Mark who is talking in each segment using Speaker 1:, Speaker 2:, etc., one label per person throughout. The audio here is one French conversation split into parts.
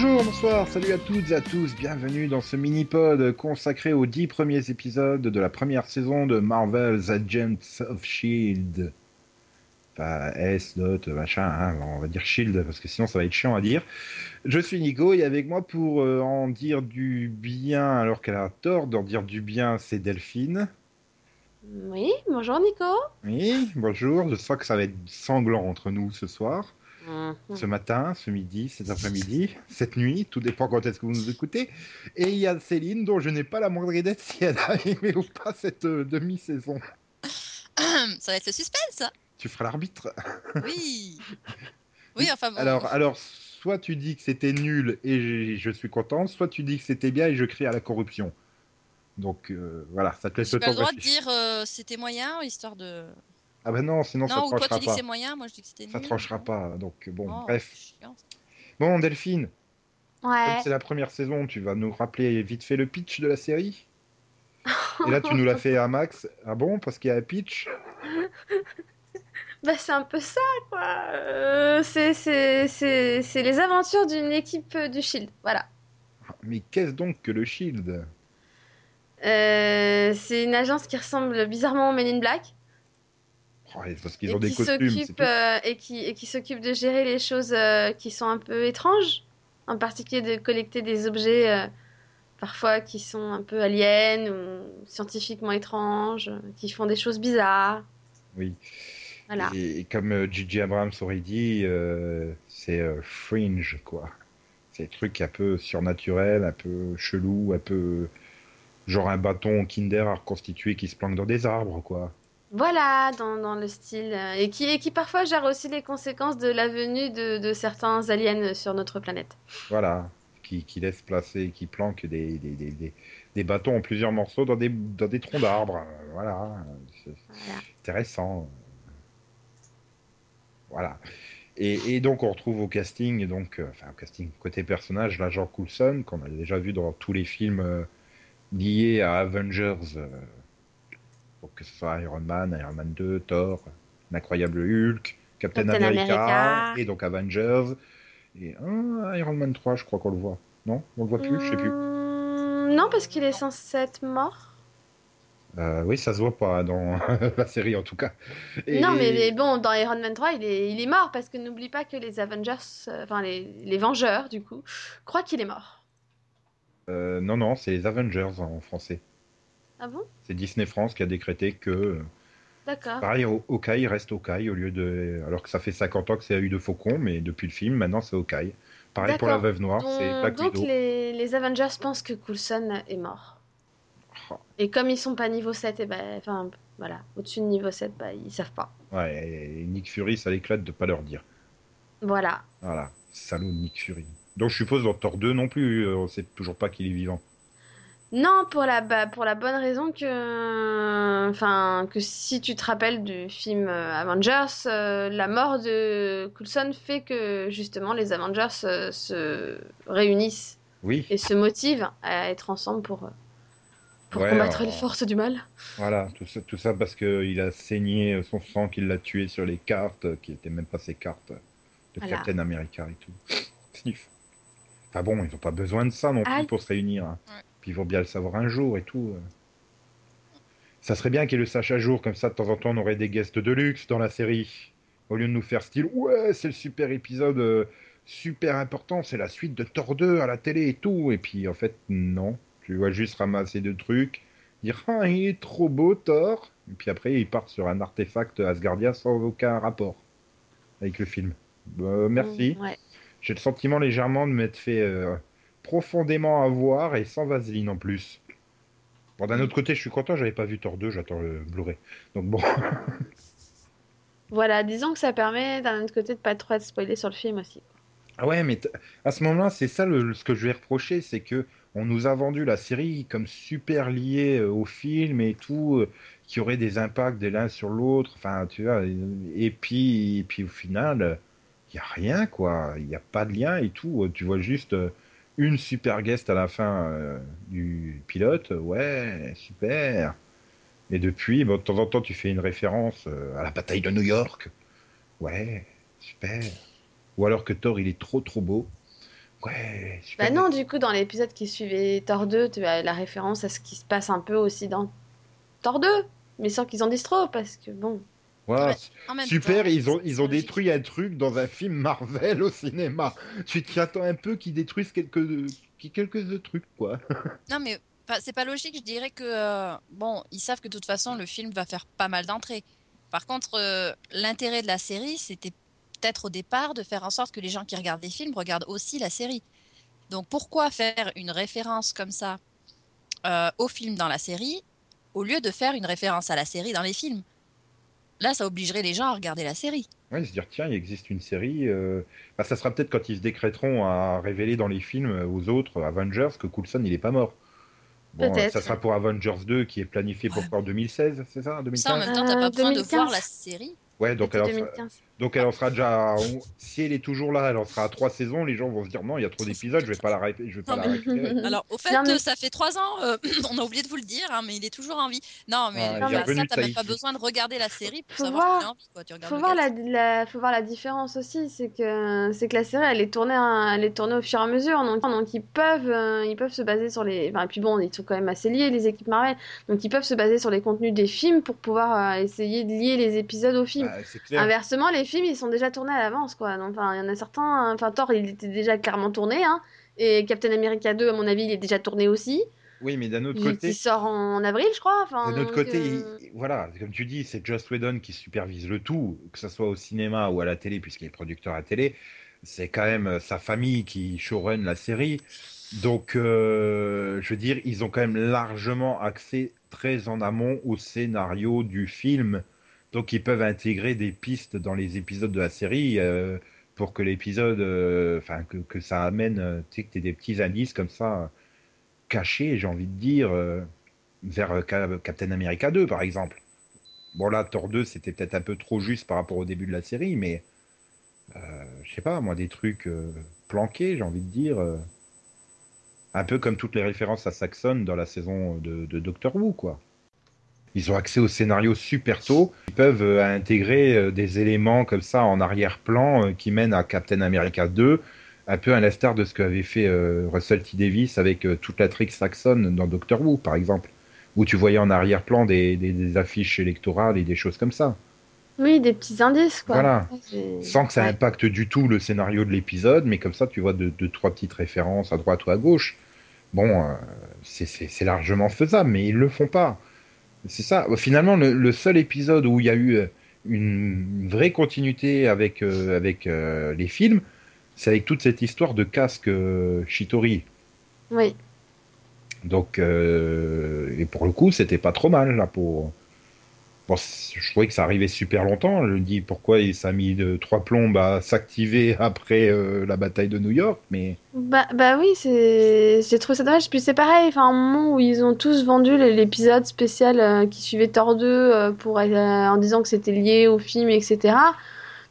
Speaker 1: Bonjour, bonsoir, salut à toutes et à tous, bienvenue dans ce mini-pod consacré aux dix premiers épisodes de la première saison de Marvel's Agents of S.H.I.E.L.D. Enfin, S, dot, machin, hein, on va dire Shield, parce que sinon ça va être chiant à dire. Je suis Nico, et avec moi pour euh, en dire du bien alors qu'elle a tort d'en dire du bien, c'est Delphine.
Speaker 2: Oui, bonjour Nico.
Speaker 1: Oui, bonjour, je sens que ça va être sanglant entre nous ce soir.
Speaker 2: Mhm.
Speaker 1: ce matin, ce midi, cet après-midi, cette nuit, tout dépend quand est-ce que vous nous écoutez. Et il y a Céline, dont je n'ai pas la moindre idée de si elle a aimé ou pas cette euh, demi-saison.
Speaker 3: Ça va être le suspense,
Speaker 1: Tu feras l'arbitre.
Speaker 3: Oui. Oui, enfin bon.
Speaker 1: Alors, alors, soit tu dis que c'était nul et je, je suis content, soit tu dis que c'était bien et je crie à la corruption. Donc euh, voilà, ça te laisse
Speaker 3: j'ai
Speaker 1: le
Speaker 3: pas
Speaker 1: temps
Speaker 3: le droit de
Speaker 1: réfléchir.
Speaker 3: dire euh, c'était moyen, histoire de.
Speaker 1: Ah ben non, sinon ça
Speaker 3: non, ou toi tu
Speaker 1: tranchera
Speaker 3: dis que
Speaker 1: pas.
Speaker 3: moyen, moi je dis que c'était nul.
Speaker 1: Ça tranchera pas. Donc bon,
Speaker 3: Oh,
Speaker 1: bref.
Speaker 3: chiant.
Speaker 1: Bon, Delphine, comme
Speaker 2: Ouais.
Speaker 1: c'est la première saison, tu vas nous rappeler vite fait le pitch de la série Et là, tu nous l'as fait à Max. Ah bon Parce qu'il y a un pitch?
Speaker 2: Bah, c'est un peu ça, quoi. Euh, c'est, c'est, c'est, c'est les aventures d'une équipe euh, du Shield. Voilà.
Speaker 1: Mais qu'est-ce donc que le Shield?
Speaker 2: Euh, c'est une agence qui ressemble bizarrement au Men in Black
Speaker 1: Parce qu'ils
Speaker 2: et
Speaker 1: ont des
Speaker 2: qui
Speaker 1: costumes,
Speaker 2: euh, et qui et qui s'occupe de gérer les choses euh, qui sont un peu étranges, en particulier de collecter des objets euh, parfois qui sont un peu aliens ou scientifiquement étranges, qui font des choses bizarres.
Speaker 1: Oui.
Speaker 2: Voilà.
Speaker 1: Et, et comme J.J. Abrams aurait dit, c'est fringe, quoi. C'est des trucs un peu surnaturels, un peu chelou, un peu. Genre un bâton Kinder à reconstituer qui se planque dans des arbres, quoi.
Speaker 2: Voilà, dans, dans le style. euh, et, qui, et qui parfois gère aussi les conséquences de la venue de, de certains aliens sur notre planète.
Speaker 1: Voilà. Qui, qui laisse placer, qui planque des, des, des, des, des bâtons en plusieurs morceaux dans des, dans des troncs d'arbres. Voilà. C'est
Speaker 2: Voilà.
Speaker 1: intéressant. Voilà. Et, et donc on retrouve au casting, donc, euh, enfin au casting côté personnage, l'agent Coulson, qu'on a déjà vu dans tous les films euh, liés à Avengers, euh, donc que ce soit Iron Man, Iron Man 2, Thor, l'incroyable Hulk, Captain,
Speaker 2: Captain
Speaker 1: America,
Speaker 2: America.
Speaker 1: et donc Avengers, et un Iron Man 3, je crois qu'on le voit. Non? On le voit plus? Je sais plus.
Speaker 2: Hum, non, parce qu'il est censé être mort.
Speaker 1: Euh, oui, ça se voit pas dans la série en tout cas. Et-
Speaker 2: Non, mais, mais bon, dans Iron Man 3, il est, il est mort parce que n'oublie pas que les Avengers, euh, enfin les, les Vengeurs, du coup, croient qu'il est mort.
Speaker 1: Euh, non, non, c'est les Avengers en français.
Speaker 2: Ah bon?
Speaker 1: C'est Disney France qui a décrété que,
Speaker 2: D'accord.
Speaker 1: pareil, Hawkeye reste Hawkeye au lieu de. Alors que ça fait 50 ans que c'est eu de Faucon, mais depuis le film, maintenant c'est Hawkeye. Pareil pour la. Veuve Noire, c'est
Speaker 2: Donc,
Speaker 1: Black
Speaker 2: donc les, les Avengers pensent que Coulson est mort.
Speaker 1: Oh,
Speaker 2: Et comme ils sont pas niveau 7, et ben, enfin, voilà, au-dessus de niveau 7, bah, ils savent pas.
Speaker 1: Ouais, et Nick Fury, ça l'éclate de pas leur dire.
Speaker 2: Voilà.
Speaker 1: Voilà, salaud Nick Fury. Donc je suppose dans Thor 2 non plus, euh, on sait toujours pas qu'il est vivant.
Speaker 2: Non, pour la, bah, pour la bonne raison que, enfin, que si tu te rappelles du film euh, Avengers, euh, la mort de Coulson fait que justement les Avengers euh, se réunissent
Speaker 1: Oui,
Speaker 2: et se motivent à être ensemble pour, pour
Speaker 1: Ouais,
Speaker 2: combattre
Speaker 1: alors-
Speaker 2: les forces du mal.
Speaker 1: voilà, tout ça, tout ça parce qu'il a saigné son sang, qu'il l'a tué sur les cartes, qui étaient même pas ses cartes de
Speaker 2: Voilà.
Speaker 1: Captain America et tout. Sniff. Enfin bon, ils ont pas besoin de ça non plus
Speaker 2: Aïe.
Speaker 1: pour se réunir. hein.
Speaker 3: Ouais.
Speaker 1: Puis ils vont bien le savoir un jour et tout. euh. Ça serait bien qu'ils le sachent un jour, comme ça de temps en temps on aurait des guests de luxe dans la série. Au lieu de nous faire style, ouais, c'est le super épisode euh, super important, c'est la suite de Thor 2 à la télé et tout. Et puis en fait, non. Tu vois juste ramasser deux trucs, dire, ah, il est trop beau Thor. Et puis après, ils partent sur un artefact Asgardien sans aucun rapport avec le film. Bah, merci.
Speaker 2: Mm, ouais.
Speaker 1: J'ai le sentiment légèrement de m'être fait euh, profondément avoir et sans vaseline en plus. Bon, d'un autre côté, je suis content, j'avais pas vu Thor 2, j'attends le Blu-ray. Donc bon,
Speaker 2: Voilà, disons que ça permet d'un autre côté de pas trop être spoilé sur le film aussi.
Speaker 1: ah ouais, mais t- à ce moment-là, c'est ça le, ce que je vais reprocher, c'est que on nous a vendu la série comme super liée euh, au film et tout, euh, qui aurait des impacts de l'un sur l'autre, enfin, tu vois, et, et puis, et puis au final, il y a rien, quoi, il n'y a pas de lien et tout, tu vois juste euh, une super guest à la fin euh, du pilote, ouais, super. Et depuis, bon, de temps en temps, tu fais une référence euh, à la bataille de New York. Ouais, super. Ou alors que Thor, il est trop trop beau. Ouais,
Speaker 2: Bah
Speaker 1: super.
Speaker 2: non, du coup, dans l'épisode qui suivait Thor 2, tu as la référence à ce qui se passe un peu aussi dans Thor 2, mais sans qu'ils en disent trop, parce que bon.
Speaker 1: Ouais, super,
Speaker 3: temps,
Speaker 1: ils ont, ils ont
Speaker 3: logique.
Speaker 1: détruit un truc dans un film Marvel au cinéma. Tu t'y attends un peu qu'ils détruisent quelques, quelques trucs, quoi.
Speaker 3: Non, mais c'est pas logique. Je dirais que, euh, bon, ils savent que de toute façon, le film va faire pas mal d'entrées. Par contre, euh, l'intérêt de la série, c'était peut-être au départ de faire en sorte que les gens qui regardent des films regardent aussi la série. Donc, pourquoi faire une référence comme ça euh, au film dans la série au lieu de faire une référence à la série dans les films? Là, ça obligerait les gens à regarder la série.
Speaker 1: Ouais, se dire, tiens, il existe une série. euh, Bah, ça sera peut-être quand ils se décréteront à révéler dans les films aux autres Avengers que Coulson, il est pas mort. Bon, euh, ça sera pour Avengers 2 qui est planifié pour
Speaker 3: Ouais.
Speaker 1: en 2016, c'est ça,
Speaker 3: Ça, en
Speaker 1: 2015
Speaker 3: même temps, t'as pas
Speaker 2: Euh,
Speaker 3: besoin de
Speaker 2: 2015.
Speaker 3: voir la série.
Speaker 1: Ouais, donc sera...
Speaker 2: 2015.
Speaker 1: Donc elle en sera déjà. Si elle est toujours là, elle en sera à trois saisons. Les gens vont se dire non, il y a trop d'épisodes, je vais pas la, ré- je vais pas
Speaker 3: Non,
Speaker 1: la récupérer.
Speaker 3: Alors, au fait,
Speaker 2: Non, mais-
Speaker 3: euh, ça fait trois ans, euh, on a oublié de vous le dire, hein, mais il est toujours en vie. Non, mais
Speaker 1: Ah,
Speaker 3: bah,
Speaker 1: revenu
Speaker 3: ça, t'as même pas besoin de regarder la série pour
Speaker 2: Faut
Speaker 3: savoir
Speaker 2: voir.
Speaker 3: qu'il est en vie.
Speaker 2: Faut voir, la, la- faut voir la différence aussi, c'est que, c'est que la série elle est, tournée, à- elle est tournée au fur et à mesure, donc, donc ils, peuvent, euh, ils peuvent se baser sur les. Enfin, et puis bon, ils sont quand même assez liés, les équipes Marvel, donc ils peuvent se baser sur les contenus des films pour pouvoir euh, essayer de lier les épisodes aux films.
Speaker 1: Bah.
Speaker 2: Inversement, les films ils sont déjà tournés à l'avance, quoi. Enfin, il y en a certains. Enfin, Thor il était déjà clairement tourné, hein. Et Captain America 2, à mon avis, il est déjà tourné aussi.
Speaker 1: Oui, mais d'un autre côté,
Speaker 2: il sort en avril, je crois. Enfin,
Speaker 1: D'un autre côté,
Speaker 2: euh,
Speaker 1: il- voilà, comme tu dis, c'est Joss Whedon qui supervise le tout, que ce soit au cinéma ou à la télé, puisqu'il est producteur à télé. C'est quand même euh, sa famille qui showrun la série. Donc, euh, je veux dire, ils ont quand même largement accès très en amont au scénario du film. Donc, ils peuvent intégrer des pistes dans les épisodes de la série euh, pour que l'épisode, euh, enfin, que, ça amène, euh, tu sais, que des petits indices comme ça, cachés, j'ai envie de dire. vers Ca- Captain America 2, par exemple. Bon, là, Thor 2, c'était peut-être un peu trop juste par rapport au début de la série, mais je sais pas, moi, des trucs planqués, j'ai envie de dire. un peu comme toutes les références à Saxon dans la saison de Doctor Who, quoi. Ils ont accès au scénario super tôt. Ils peuvent euh, intégrer euh, des éléments comme ça en arrière-plan euh, qui mènent à Captain America 2, un peu à l'instar de ce qu'avait fait Russell T. Davis avec toute la trick Saxon dans Doctor Who, par exemple, où tu voyais en arrière-plan des, des- des affiches électorales et des choses comme ça,
Speaker 2: Oui, des petits indices, quoi.
Speaker 1: Voilà. Sans que ça impacte du tout le scénario de l'épisode, mais comme ça, tu vois deux, deux, trois petites références à droite ou à gauche. Bon, euh, c'est- largement faisable, mais ils le font pas. C'est ça. Finalement, le, le seul épisode où il y a eu euh, une, vraie continuité avec, euh, avec euh, les films, c'est avec toute cette histoire de casque euh, Shitori.
Speaker 2: Oui.
Speaker 1: Donc, et pour le coup, c'était pas trop mal là pour. Je trouvais que ça arrivait super longtemps. Je me dis pourquoi il s'est mis de trois plombes à s'activer après euh, la bataille de New York, mais
Speaker 2: Bah, bah oui, j'ai trouvé ça dommage. Puis c'est pareil, enfin, un moment où ils ont tous vendu l'épisode spécial euh, qui suivait Thor 2 euh, pour, en disant que c'était lié au film, etc.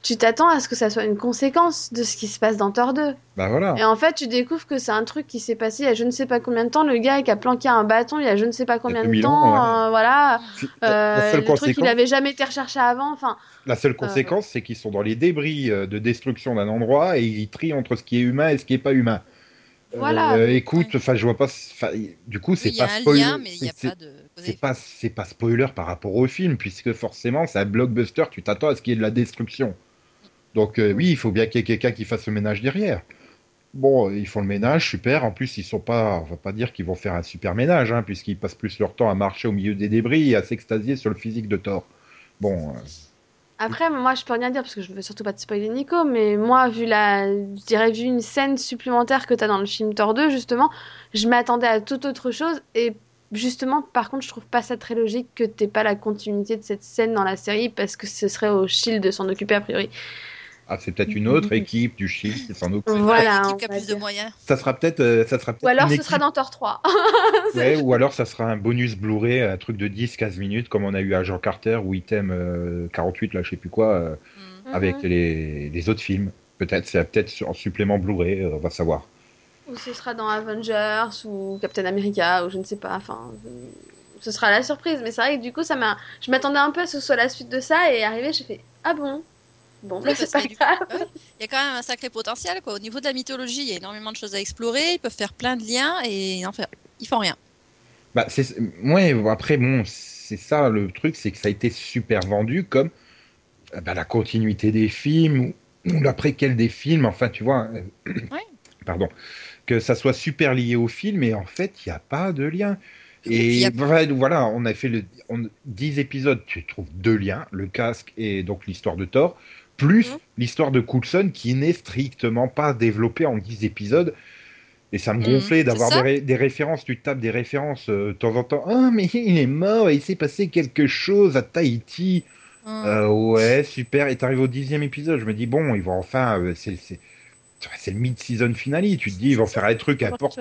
Speaker 2: Tu t'attends à ce que ça soit une conséquence de ce qui se passe dans Thor 2.
Speaker 1: bah voilà.
Speaker 2: Et en fait, tu découvres que c'est un truc qui s'est passé il y a je ne sais pas combien de temps. Le gars qui a planqué un bâton il y a je ne sais pas combien de
Speaker 1: 2000
Speaker 2: temps.
Speaker 1: ans, ouais.
Speaker 2: euh, voilà. Euh, le truc, il
Speaker 1: conséquence,
Speaker 2: n'avait jamais été recherché avant. Enfin,
Speaker 1: la seule conséquence, c'est qu'ils sont dans les débris euh, de destruction d'un endroit et ils trient entre ce qui est humain et ce qui est pas humain. Euh,
Speaker 2: Voilà.
Speaker 1: écoute, enfin, je vois pas. enfin, du coup,
Speaker 3: Oui,
Speaker 1: c'est
Speaker 3: il y a
Speaker 1: pas
Speaker 3: un
Speaker 1: spoiler.
Speaker 3: lien, mais il n'y a
Speaker 1: c'est-
Speaker 3: pas de.
Speaker 1: C'est pas, c'est pas spoiler par rapport au film, puisque forcément, c'est un blockbuster, tu t'attends à ce qu'il y ait de la destruction. Donc, euh, oui, il faut bien qu'il y ait quelqu'un qui fasse le ménage derrière. Bon, euh, ils font le ménage, super. En plus, ils sont pas, va pas dire qu'ils vont faire un super ménage, hein, puisqu'ils passent plus leur temps à marcher au milieu des débris et à s'extasier sur le physique de Thor. Bon, euh,
Speaker 2: Après, moi, je peux rien dire parce que je veux surtout pas te spoiler Nico, mais moi, vu la, dirais, vu une scène supplémentaire que t'as dans le film Thor 2, justement, je m'attendais à toute autre chose et justement, par contre, je trouve pas ça très logique que t'aies pas la continuité de cette scène dans la série parce que ce serait au Shield de s'en occuper a priori.
Speaker 1: Ah, c'est peut-être une autre équipe du Shield qui s'en occupe.
Speaker 2: Voilà,
Speaker 3: qui a plus de moyens.
Speaker 1: Ça sera peut-être, euh, ça sera peut-être
Speaker 2: Ou alors,
Speaker 1: une
Speaker 2: ce
Speaker 1: équipe-
Speaker 2: sera dans Thor 3.
Speaker 1: Ouais, ou alors ça sera un bonus Blu-ray, un truc de 10-15 minutes, comme on a eu à Jean Carter ou Item euh, 48, là, je sais plus quoi, euh,
Speaker 3: Mm.
Speaker 1: avec
Speaker 2: Mhm.
Speaker 1: les, les autres films. Peut-être, c'est peut-être en supplément Blu-ray, euh, on va savoir.
Speaker 2: Ou ce sera dans Avengers ou Captain America ou je ne sais pas. Enfin, ce sera la surprise. Mais c'est vrai que du coup, ça m'a. Je m'attendais un peu à ce que ce soit la suite de ça et arrivé, j'ai fait ah bon? Bon, bah, c'est pas grave.
Speaker 3: ouais, Il y a quand même un sacré potentiel. Quoi. Au niveau de la mythologie, il y a énormément de choses à explorer. Ils peuvent faire plein de liens et en faire... ils font rien.
Speaker 1: Bah, c'est... Ouais, après, bon, c'est ça le truc, c'est que ça a été super vendu comme euh, bah, la continuité des films ou, ou la préquelle des films, enfin, tu vois. euh,
Speaker 3: Ouais.
Speaker 1: Pardon. Que ça soit super lié au film, et en fait, il n'y a pas de lien. Et voilà, voilà, on a fait le, on, 10 épisodes, tu trouves deux liens, le casque et donc l'histoire de Thor, plus
Speaker 2: Mhm.
Speaker 1: l'histoire de Coulson qui n'est strictement pas développée en 10 épisodes. Et ça me
Speaker 3: Mhm,
Speaker 1: gonflait d'avoir des, ré- des références, tu tapes des références euh, de temps en temps. Ah, mais il est mort et il s'est passé quelque chose à Tahiti.
Speaker 3: Hum.
Speaker 1: Euh, ouais, super. Et t'arrives au dixième épisode, je me dis, bon, ils vont enfin. euh, c'est le mid-season finale. Tu te dis, ils vont faire un truc important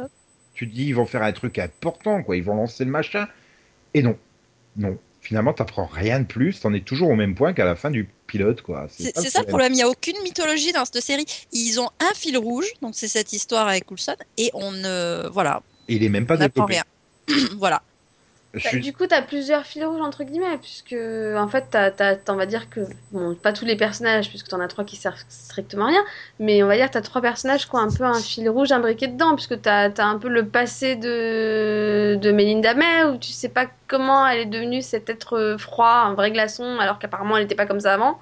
Speaker 1: tu te dis ils vont faire un truc important, quoi, ils vont lancer le machin. Et non, non. Finalement, t'apprends rien de plus, t'en es toujours au même point qu'à la fin du pilote, quoi.
Speaker 3: C'est ça le problème, il n'y a aucune mythologie dans cette série. Ils ont un fil rouge, donc c'est cette histoire avec Coulson, et on ne. Voilà,
Speaker 1: Et il est même pas développé.
Speaker 3: rien. voilà.
Speaker 1: Je
Speaker 2: Bah,
Speaker 1: suis-
Speaker 2: Du coup, t'as plusieurs fils rouges entre guillemets, puisque en fait, t'as, t'as- t'as- on va dire que bon, pas tous les personnages, puisque t'en as trois qui servent strictement à rien, mais on va dire que t'as trois personnages qui ont un peu un fil rouge imbriqué dedans, puisque t'as, t'as un peu le passé de de Melinda May, où tu sais pas comment elle est devenue cet être froid, un vrai glaçon, alors qu'apparemment elle n'était pas comme ça avant.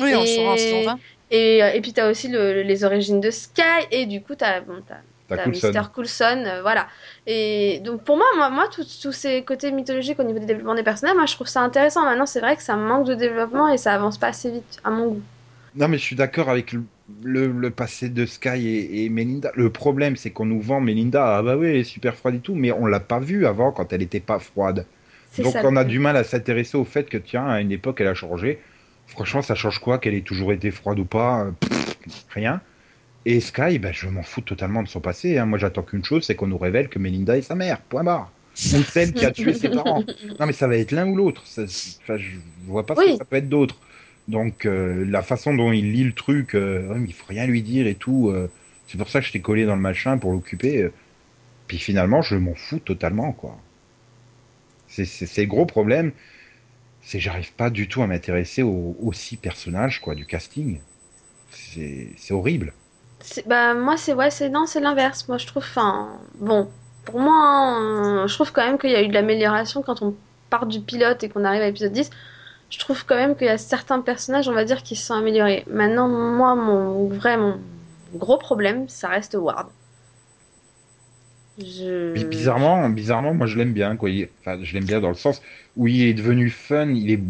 Speaker 3: Oui, on
Speaker 2: Et-
Speaker 3: saura en 20.
Speaker 2: Et, euh, et puis t'as aussi le- les origines de Sky, et du coup t'as, bon, t'as
Speaker 1: T'as.
Speaker 2: Mr. Coulson, euh, voilà. Et donc pour moi, moi, moi tous ces côtés mythologiques au niveau du développement des personnages, moi je trouve ça intéressant. Maintenant, c'est vrai que ça manque de développement et ça avance pas assez vite, à mon goût.
Speaker 1: Non, mais je suis d'accord avec le, le- le passé de Sky et, et Melinda. Le problème, c'est qu'on nous vend Melinda, ah bah oui, elle est super froide et tout, mais on l'a pas vue avant quand elle était pas froide. Donc
Speaker 2: ça.
Speaker 1: on a du mal à s'intéresser au fait que, tiens, à une époque, elle a changé. Franchement, ça change quoi qu'elle ait toujours été froide ou pas? Pff, Rien. Et Sky, ben, je m'en fous totalement de son passé. hein. Moi, j'attends qu'une chose, c'est qu'on nous révèle que Melinda est sa mère. Point barre. Ou celle qui a tué ses parents. Non, mais ça va être l'un ou l'autre. Enfin, je vois pas ce que ça peut être d'autre. Donc, euh, la façon dont il lit le truc, euh, il faut rien lui dire et tout. euh, c'est pour ça que je t'ai collé dans le machin pour l'occuper. euh. Puis finalement, je m'en fous totalement, quoi. C'est le gros problème. C'est j'arrive pas du tout à m'intéresser aux, aux six personnages, quoi, du casting. C'est horrible.
Speaker 2: Bah, moi, c'est ouais, c'est non, c'est l'inverse. Moi, je trouve, enfin, bon, pour moi, euh, je trouve quand même qu'il y a eu de l'amélioration quand on part du pilote et qu'on arrive à l'épisode 10. Je trouve quand même qu'il y a certains personnages, on va dire, qui se sont améliorés. Maintenant, moi, mon vrai, mon gros problème, ça reste Ward.
Speaker 1: Bizarrement, bizarrement, moi je l'aime bien, quoi. Enfin, je l'aime bien dans le sens où il est devenu fun. Il est,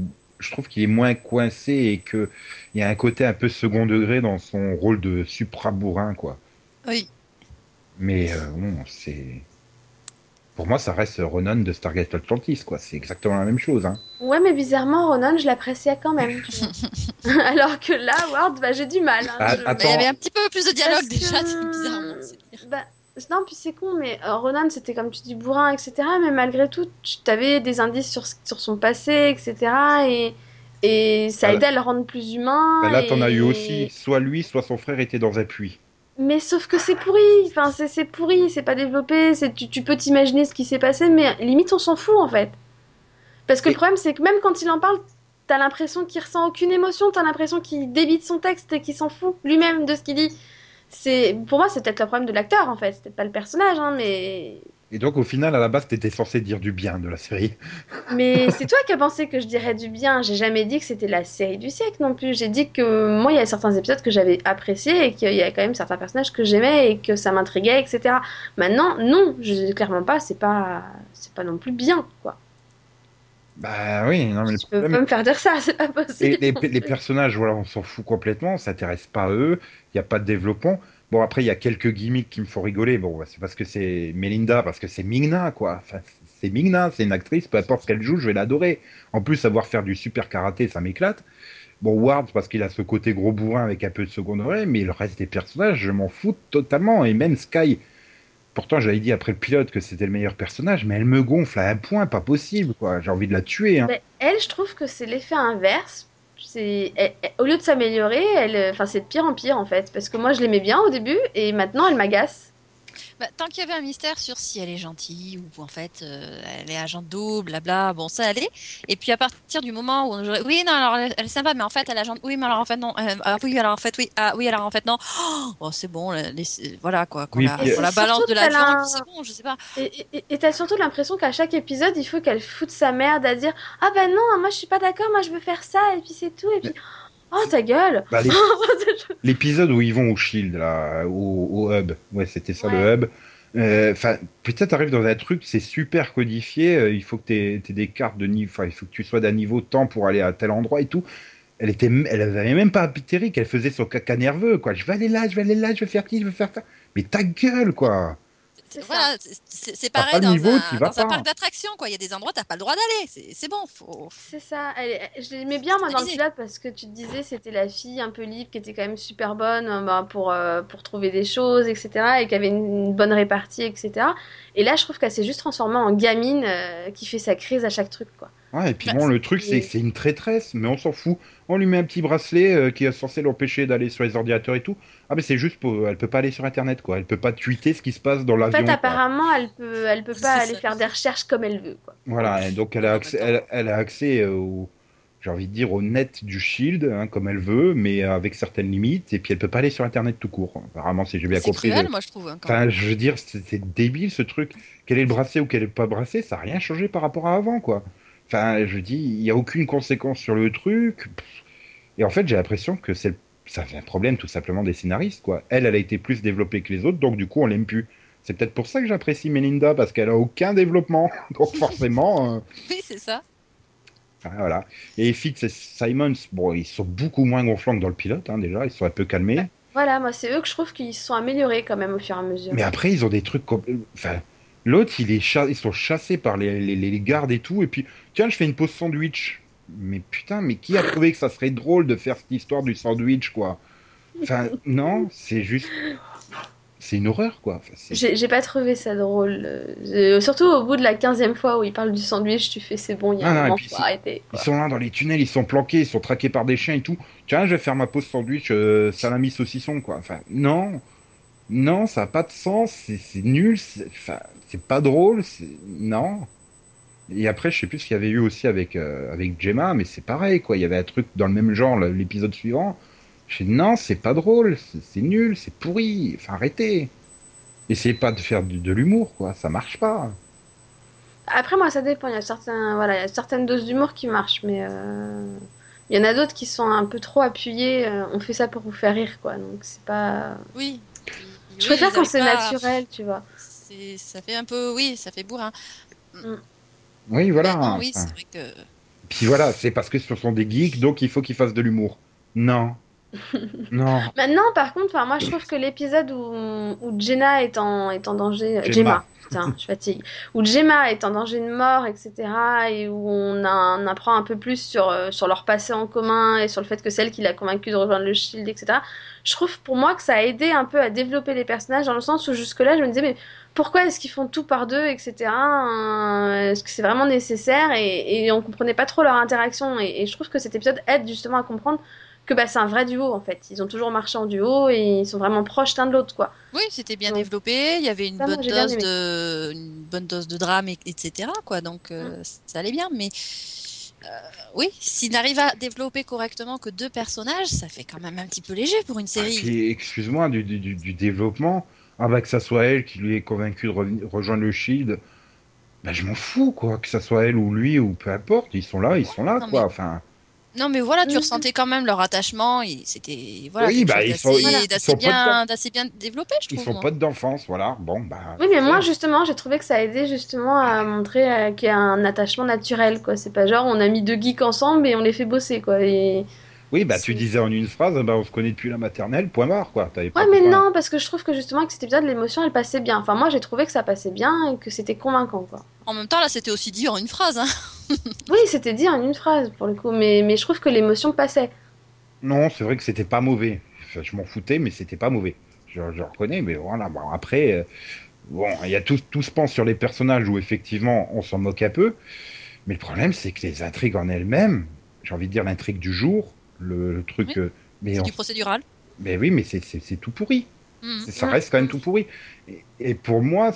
Speaker 1: je trouve qu'il est moins coincé et que il y a un côté un peu second degré dans son rôle de supra-bourrin, quoi.
Speaker 3: Oui.
Speaker 1: Mais euh, bon, c'est. Pour moi, ça reste Ronan de Stargate Atlantis, quoi. C'est exactement la même chose, hein.
Speaker 2: Ouais, mais bizarrement, Ronan, je l'appréciais quand même. Alors que là, Ward, bah, j'ai du mal. hein.
Speaker 1: Ah,
Speaker 2: Je-
Speaker 1: attends.
Speaker 3: Mais il y avait un petit peu plus de dialogue
Speaker 2: Parce
Speaker 3: déjà,
Speaker 2: que-
Speaker 3: c'est bizarrement.
Speaker 2: Bah, non, puis c'est con, mais euh, Ronan, c'était comme tu dis, bourrin, etc. Mais malgré tout, tu avais des indices sur, sur son passé, etc. Et, et ça aidait à le rendre plus humain.
Speaker 1: Bah, là, t'en as
Speaker 2: et-
Speaker 1: eu aussi. Soit lui, soit son frère était dans un puits.
Speaker 2: Mais sauf que c'est pourri, enfin, c'est pourri, c'est pas développé, c'est- tu, tu peux t'imaginer ce qui s'est passé, mais limite on s'en fout en fait. Parce que
Speaker 1: Et-
Speaker 2: le problème c'est que même quand il en parle, t'as l'impression qu'il ressent aucune émotion, t'as l'impression qu'il débite son texte et qu'il s'en fout lui-même de ce qu'il dit. C'est Pour moi c'est peut-être le problème de l'acteur en fait, c'est peut-être pas le personnage, hein, mais...
Speaker 1: Et donc, au final, à la base, t'étais censé dire du bien de la série.
Speaker 2: Mais c'est toi qui as pensé que je dirais du bien, j'ai jamais dit que c'était la série du siècle non plus, j'ai dit que moi il y a certains épisodes que j'avais appréciés et qu'il y a quand même certains personnages que j'aimais et que ça m'intriguait, etc. Maintenant, non, je clairement pas, c'est pas, c'est pas non plus bien, quoi.
Speaker 1: Bah oui, non, mais
Speaker 2: Tu peux
Speaker 1: problème.
Speaker 2: pas me faire dire ça, c'est pas
Speaker 1: Et
Speaker 2: possible.
Speaker 1: les, les personnages, voilà, on s'en fout complètement, on s'intéresse pas à eux, il n'y a pas de développement. Bon, après, il y a quelques gimmicks qui me font rigoler. Bon, bah, c'est parce que c'est Melinda, parce que c'est Mingna, quoi. Enfin, c'est Mingna, c'est une actrice, peu importe ce qu'elle joue, je vais l'adorer. En plus, savoir faire du super karaté, ça m'éclate. Bon, Ward, parce qu'il a ce côté gros bourrin avec un peu de second degré, mais le reste des personnages, je m'en fous totalement. Et même Sky, pourtant, j'avais dit après le pilote que c'était le meilleur personnage, mais elle me gonfle à un point, pas possible, quoi. J'ai envie de la tuer, hein.
Speaker 2: Elle, je trouve que c'est l'effet inverse. C'est, au lieu de s'améliorer, elle, enfin, c'est de pire en pire en fait. Parce que moi, je l'aimais bien au début et maintenant, elle m'agace.
Speaker 3: Bah, tant qu'il y avait un mystère sur si elle est gentille ou en fait euh, elle est agent double, blabla, bon ça allait. Et puis à partir du moment où on oui non alors elle, est sympa mais en fait elle est agent oui mais alors en fait non euh, ah, oui alors en fait oui ah oui alors en fait non oh, c'est bon voilà quoi qu'on
Speaker 1: Oui,
Speaker 3: la,
Speaker 1: puis, euh,
Speaker 3: qu'on la balance de la viande
Speaker 2: un-
Speaker 3: c'est bon je sais pas
Speaker 2: Et t'as surtout l'impression qu'à chaque épisode, il faut qu'elle foute sa merde à dire Ah bah non, moi je suis pas d'accord, moi je veux faire ça, et puis c'est tout, et puis Oh ta gueule
Speaker 1: Bah, l'ép- L'épisode où ils vont au Shield, là, au, au hub, ouais, c'était ça
Speaker 2: Ouais.
Speaker 1: le hub. Euh, Enfin, peut-être t'arrives dans un truc, c'est super codifié. euh, il faut que t'aies aies des cartes de niveau, enfin, il faut que tu sois d'un niveau temps pour aller à tel endroit et tout. Elle était, elle avait même pas apitérique, elle faisait son caca nerveux, quoi. Je vais aller là, je vais aller là, je vais faire ci, je vais faire ça. Mais ta gueule, quoi.
Speaker 3: Voilà c'est- pareil dans,
Speaker 1: niveau,
Speaker 3: un, dans un parc d'attractions quoi il y a des endroits t'as pas le droit d'aller c'est bon faut
Speaker 2: C'est ça, elle, est- je l'aimais bien moi dans le pilote parce que tu te disais c'était la fille un peu libre qui était quand même super bonne euh, bah, pour, euh, pour trouver des choses, etc. et qui avait une, une bonne répartie, etc. Et là je trouve qu'elle s'est juste transformée en gamine euh, qui fait sa crise à chaque truc quoi.
Speaker 1: Ouais, et puis
Speaker 3: Bah,
Speaker 1: bon, le truc, c'est que c'est une traîtresse, mais on s'en fout. On lui met un petit bracelet euh, qui est censé l'empêcher d'aller sur les ordinateurs et tout. Ah, mais c'est juste pour. Elle peut pas aller sur Internet, quoi. Elle peut pas tweeter ce qui se passe dans
Speaker 2: En
Speaker 1: l'avion.
Speaker 2: fait
Speaker 1: quoi.
Speaker 2: apparemment elle peut, elle peut pas
Speaker 3: C'est
Speaker 2: aller
Speaker 3: ça.
Speaker 2: faire des recherches comme elle veut quoi.
Speaker 1: Voilà, et donc elle a accès, elle, elle a accès euh, au, j'ai envie de dire, au net du Shield, hein, comme elle veut, mais avec certaines limites, et puis elle peut pas aller sur Internet tout court. Apparemment, si j'ai bien
Speaker 3: c'est
Speaker 1: compris.
Speaker 3: cruel
Speaker 1: le-
Speaker 3: moi je trouve hein, quand même.
Speaker 1: Enfin, je veux dire, c'est c'est débile ce truc. Qu'elle ait le bracelet ou qu'elle ait pas le bracelet, ça n'a rien changé par rapport à avant, quoi. Enfin, je dis, il y a aucune conséquence sur le truc. Et en fait, j'ai l'impression que c'est ça fait un problème tout simplement des scénaristes, quoi. Elle, elle a été plus développée que les autres, donc du coup, on l'aime plus. C'est peut-être pour ça que j'apprécie Melinda, parce qu'elle a aucun développement. Donc forcément, euh,
Speaker 3: oui c'est ça
Speaker 1: voilà. Et Fitz et Simons, bon, ils sont beaucoup moins gonflants que dans le pilote, hein, déjà. Ils sont un peu calmés.
Speaker 2: Voilà, moi c'est eux que je trouve qu'ils se sont améliorés quand même au fur et à mesure.
Speaker 1: Mais après, ils ont des trucs comme. Enfin, l'autre, il est ils sont chassés par les, les, les gardes et tout. Et puis, tiens, je fais une pause sandwich. Mais putain, mais qui a trouvé que ça serait drôle de faire cette histoire du sandwich, quoi? Enfin, non, c'est juste. C'est une horreur, quoi. Enfin,
Speaker 2: J'ai pas trouvé ça drôle. euh, surtout au bout de la 15e fois où il parle du sandwich, tu fais c'est bon, il y a
Speaker 1: Ah
Speaker 2: un moment, faut arrêter.
Speaker 1: Ils sont là dans les tunnels, ils sont planqués, ils sont traqués par des chiens et tout. Tiens, je vais faire ma pause sandwich euh, salami saucisson, quoi. Enfin, non. Non, ça n'a pas de sens, c'est nul, c'est enfin, pas drôle, non. Et après, je sais plus ce qu'il y avait eu aussi avec, euh, avec Gemma, mais c'est pareil, quoi. Il y avait un truc dans le même genre l'épisode suivant. Je dis non, c'est pas drôle, c'est nul, c'est pourri, enfin arrêtez. Essayez pas de faire de, de l'humour, quoi, ça marche pas.
Speaker 2: Après, moi, ça dépend. Il y a, certains, voilà, il y a certaines doses d'humour qui marchent, mais euh, il y en a d'autres qui sont un peu trop appuyées. euh, on fait ça pour vous faire rire, quoi. Donc, c'est pas.
Speaker 3: oui
Speaker 2: Je
Speaker 3: Oui,
Speaker 2: préfère quand c'est
Speaker 3: pas
Speaker 2: naturel, tu vois.
Speaker 3: c'est- ça fait un peu oui ça fait bourrin
Speaker 1: Oui, voilà.
Speaker 3: Oui c'est vrai que
Speaker 1: Puis voilà, c'est parce que ce sont des geeks, donc il faut qu'ils fassent de l'humour. Non. non.
Speaker 2: Maintenant, par contre, moi, je trouve que l'épisode où, où Jenna est en, est en danger. euh,
Speaker 1: Gemma.
Speaker 2: Gemma. Putain, je fatigue. Où Gemma est en danger de mort, etc. Et où on, a- on apprend un peu plus sur, euh, sur leur passé en commun et sur le fait que celle qui l'a convaincu de rejoindre le Shield, etc. Je trouve pour moi que ça a aidé un peu à développer les personnages dans le sens où jusque-là, je me disais, mais pourquoi est-ce qu'ils font tout par deux, etc. Euh, Est-ce que c'est vraiment nécessaire et, et on comprenait pas trop leur interaction. Et, et je trouve que cet épisode aide justement à comprendre que bah, c'est un vrai duo en fait. Ils ont toujours marché en duo et ils sont vraiment proches l'un de l'autre quoi.
Speaker 3: oui c'était bien
Speaker 2: Donc,
Speaker 3: développé il y avait une
Speaker 2: ça,
Speaker 3: bonne dose de une bonne dose de drame et- etc quoi donc euh,
Speaker 2: Mm.
Speaker 3: ça allait bien mais euh, oui s'il n'arrive à développer correctement que deux personnages ça fait quand même un petit peu léger pour une
Speaker 1: Ah,
Speaker 3: série
Speaker 1: excuse-moi, du, du, développement, ah bah, que ça soit elle qui lui est convaincue de rejoindre le Shield, bah, je m'en fous, quoi. Que ça soit elle ou lui ou peu importe, ils sont là, ils sont là,
Speaker 3: Non,
Speaker 1: quoi.
Speaker 3: mais-
Speaker 1: Enfin,
Speaker 3: Non, mais voilà, tu
Speaker 2: Mhm.
Speaker 3: ressentais quand même leur attachement. et C'était voilà,
Speaker 1: Oui, bah, ils sont-
Speaker 2: ils-
Speaker 1: ils sont
Speaker 3: bien, d'assez bien développé, je
Speaker 1: ils
Speaker 3: trouve.
Speaker 1: sont
Speaker 3: moi.
Speaker 1: potes d'enfance, voilà. Bon, bah.
Speaker 2: Oui, mais moi justement, j'ai trouvé que ça a aidé justement à montrer euh, qu'il y a un attachement naturel quoi. C'est pas genre on a mis deux geeks ensemble et on les fait bosser quoi. Et...
Speaker 1: Oui, bah, tu disais en une phrase, bah, on se connaît depuis la maternelle, point barre, quoi. Pas
Speaker 2: Ouais, mais non, parce que je trouve que justement que cet épisode, l'émotion, elle passait bien. Enfin, moi, j'ai trouvé que ça passait bien et que c'était convaincant quoi.
Speaker 3: En même temps, là, c'était aussi dit en une phrase. Hein.
Speaker 2: Oui, c'était dit en une phrase pour le coup, mais, mais je trouve que l'émotion passait.
Speaker 1: Non, c'est vrai que c'était pas mauvais. Enfin, je m'en foutais, mais c'était pas mauvais. Je, je reconnais, mais voilà. Bon, après, euh, bon, il y a tout, tout se pense sur les personnages où effectivement on s'en moque un peu. Mais le problème, c'est que les intrigues en elles-mêmes, j'ai envie de dire l'intrigue du jour, le, le truc.
Speaker 3: Oui.
Speaker 1: euh, mais,
Speaker 3: C'est du procédural.
Speaker 1: mais oui, mais c'est- tout pourri.
Speaker 3: Mhm.
Speaker 1: Ça reste quand même tout pourri. Et, et pour moi,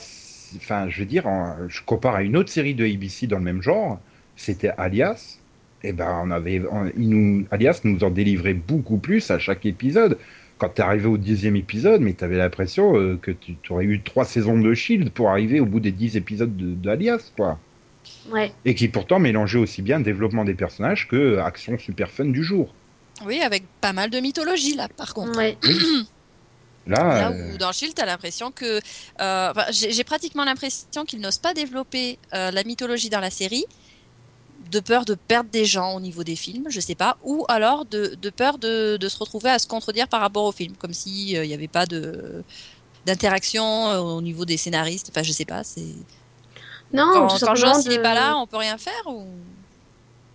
Speaker 1: enfin, je veux dire, en- je compare à une autre série de ABC dans le même genre, c'était Alias. Et ben, on avait, on- il nous, Alias nous en délivrait beaucoup plus à chaque épisode. Quand t'es arrivé au dixième épisode, mais t'avais l'impression euh, que tu aurais eu trois saisons de Shield pour arriver au bout des dix épisodes de, d'Alias, quoi.
Speaker 2: Ouais.
Speaker 1: Et qui pourtant mélangeait aussi bien développement des personnages que euh, action super fun du jour.
Speaker 3: Oui, avec pas mal de mythologie là, par contre.
Speaker 2: Ouais.
Speaker 1: Là,
Speaker 3: Là
Speaker 1: euh,
Speaker 3: où dans Shield, t'as l'impression que. euh, j'ai pratiquement l'impression qu'ils n'osent pas développer euh, la mythologie dans la série, de peur de perdre des gens au niveau des films, je sais pas, ou alors de, de peur de, de se retrouver à se contredire par rapport au film, comme si il n'y avait pas de d'interaction euh, au niveau des scénaristes. Enfin, je sais pas. C'est
Speaker 2: Non,
Speaker 3: quand,
Speaker 2: tout
Speaker 3: quand. Joss il est
Speaker 2: de-
Speaker 3: pas là, on peut rien faire ou.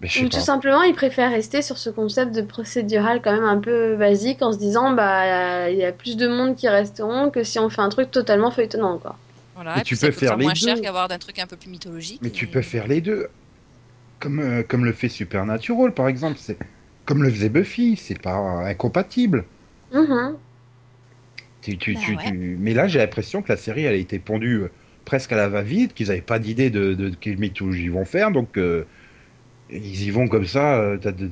Speaker 1: Mais
Speaker 2: Ou tout simplement, ils préfèrent rester sur ce concept de procédural quand même un peu basique en se disant bah il y a plus de monde qui resteront que si on fait un truc totalement feuilletonnant quoi.
Speaker 3: Voilà, et
Speaker 1: tu peux
Speaker 3: coûtera
Speaker 1: faire les
Speaker 3: moins cher qu'avoir d'un truc un peu plus mythologique.
Speaker 1: Mais
Speaker 3: et-
Speaker 1: tu peux faire les deux. Comme, euh, comme le fait Supernatural, par exemple. C'est comme le faisait Buffy. C'est pas incompatible.
Speaker 2: Mhm.
Speaker 1: Tu, tu,
Speaker 3: Bah
Speaker 1: tu-
Speaker 3: ouais.
Speaker 1: tu- Mais là, j'ai l'impression que la série, elle a été pondue presque à la va-vite, qu'ils n'avaient pas d'idée de, de quelle mythologie ils vont faire. Donc, euh, ils y vont comme ça. euh, T'as de-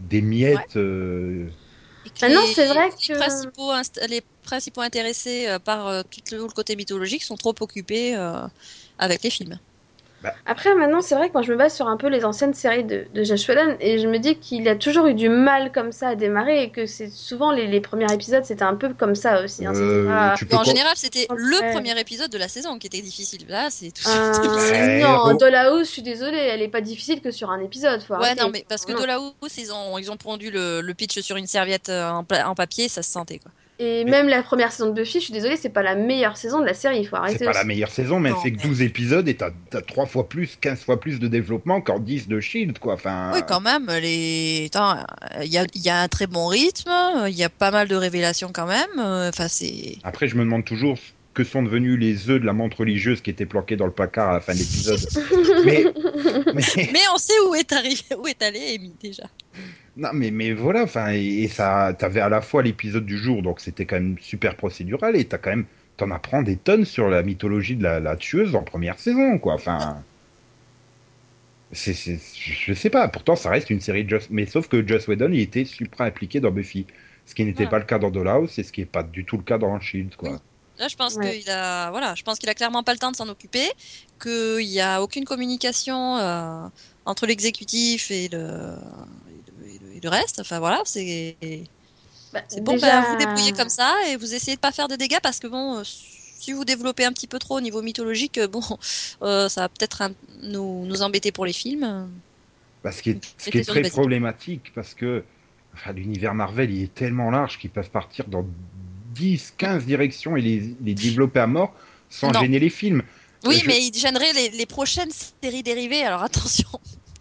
Speaker 1: des miettes. euh,
Speaker 3: Et que
Speaker 2: Maintenant,
Speaker 3: les-
Speaker 2: c'est vrai
Speaker 3: les
Speaker 2: que-
Speaker 3: principaux, inst- les principaux intéressés euh, par euh, tout le, le côté mythologique sont trop occupés euh, avec les films.
Speaker 2: Après, maintenant, c'est vrai que moi, je me base sur un peu les anciennes séries de, de Josh Whedon et je me dis qu'il a toujours eu du mal comme ça à démarrer et que c'est souvent les, les premiers épisodes, c'était un peu comme ça aussi. hein,
Speaker 1: euh,
Speaker 2: pas-
Speaker 3: en général, c'était
Speaker 2: Ouais.
Speaker 3: le premier épisode de la saison qui était difficile. Là, c'est tout.
Speaker 2: Euh, non. Dollhouse, je suis désolée, elle est pas difficile que sur un épisode. Faut
Speaker 3: Ouais, non, mais parce que. Dollhouse, ils ont, ils ont pondu le, le pitch sur une serviette euh, en, pla- en papier, ça se sentait quoi.
Speaker 2: Et même la première saison de Buffy, je suis désolée, c'est pas la meilleure saison de la série, il faut
Speaker 1: C'est
Speaker 2: arrêter
Speaker 1: pas
Speaker 2: aussi.
Speaker 1: la meilleure saison, mais fait que
Speaker 3: mais-
Speaker 1: 12 épisodes et t'as as 3 fois plus, 15 fois plus de développement qu'en 10 de Shield, quoi. Enfin,
Speaker 3: Oui, quand même, les... Attends, il y a, il y a un très bon rythme, il y a pas mal de révélations quand même. euh, Enfin, c'est.
Speaker 1: Après, je me demande toujours ce que sont devenus les œufs de la menthe religieuse qui étaient planqués dans le placard à la fin de l'épisode. mais, mais,
Speaker 3: Mais on sait où est arrivé, où est allé Amy déjà.
Speaker 1: Non, mais, mais voilà, enfin, et, et ça, t'avais à la fois l'épisode du jour, donc c'était quand même super procédural, et t'as quand même, t'en apprends des tonnes sur la mythologie de la, la tueuse en première saison, quoi. Enfin, c'est, c'est, je sais pas. Pourtant, ça reste une série de Joss, mais sauf que Joss Whedon, il était supra impliqué dans Buffy, ce qui n'était
Speaker 3: Voilà.
Speaker 1: pas le cas dans Dollhouse, et ce qui est pas du tout le cas dans Shield, quoi.
Speaker 3: Oui. Là, je pense
Speaker 2: Ouais.
Speaker 3: qu'il a, voilà, je pense qu'il a clairement pas le temps de s'en occuper, qu'il y a aucune communication euh, entre l'exécutif et le, et le, reste. Enfin voilà, c'est
Speaker 2: Bah,
Speaker 3: c'est bon,
Speaker 2: déjà-
Speaker 3: bah, vous débrouillez comme ça et vous essayez de pas faire de dégâts parce que bon, euh, si vous développez un petit peu trop au niveau mythologique, euh, bon, euh, ça va peut-être un- nous, nous embêter pour les films.
Speaker 1: Bah, ce qui est, ce qui
Speaker 3: C'était
Speaker 1: est
Speaker 3: sur
Speaker 1: très problématique, parce que enfin, l'univers Marvel, il est tellement large qu'ils peuvent partir dans 10, 15 directions et les, les développer à mort sans
Speaker 3: Non.
Speaker 1: gêner les films.
Speaker 3: Oui,
Speaker 1: Je-
Speaker 3: mais il gênerait les, les prochaines séries dérivées, alors attention.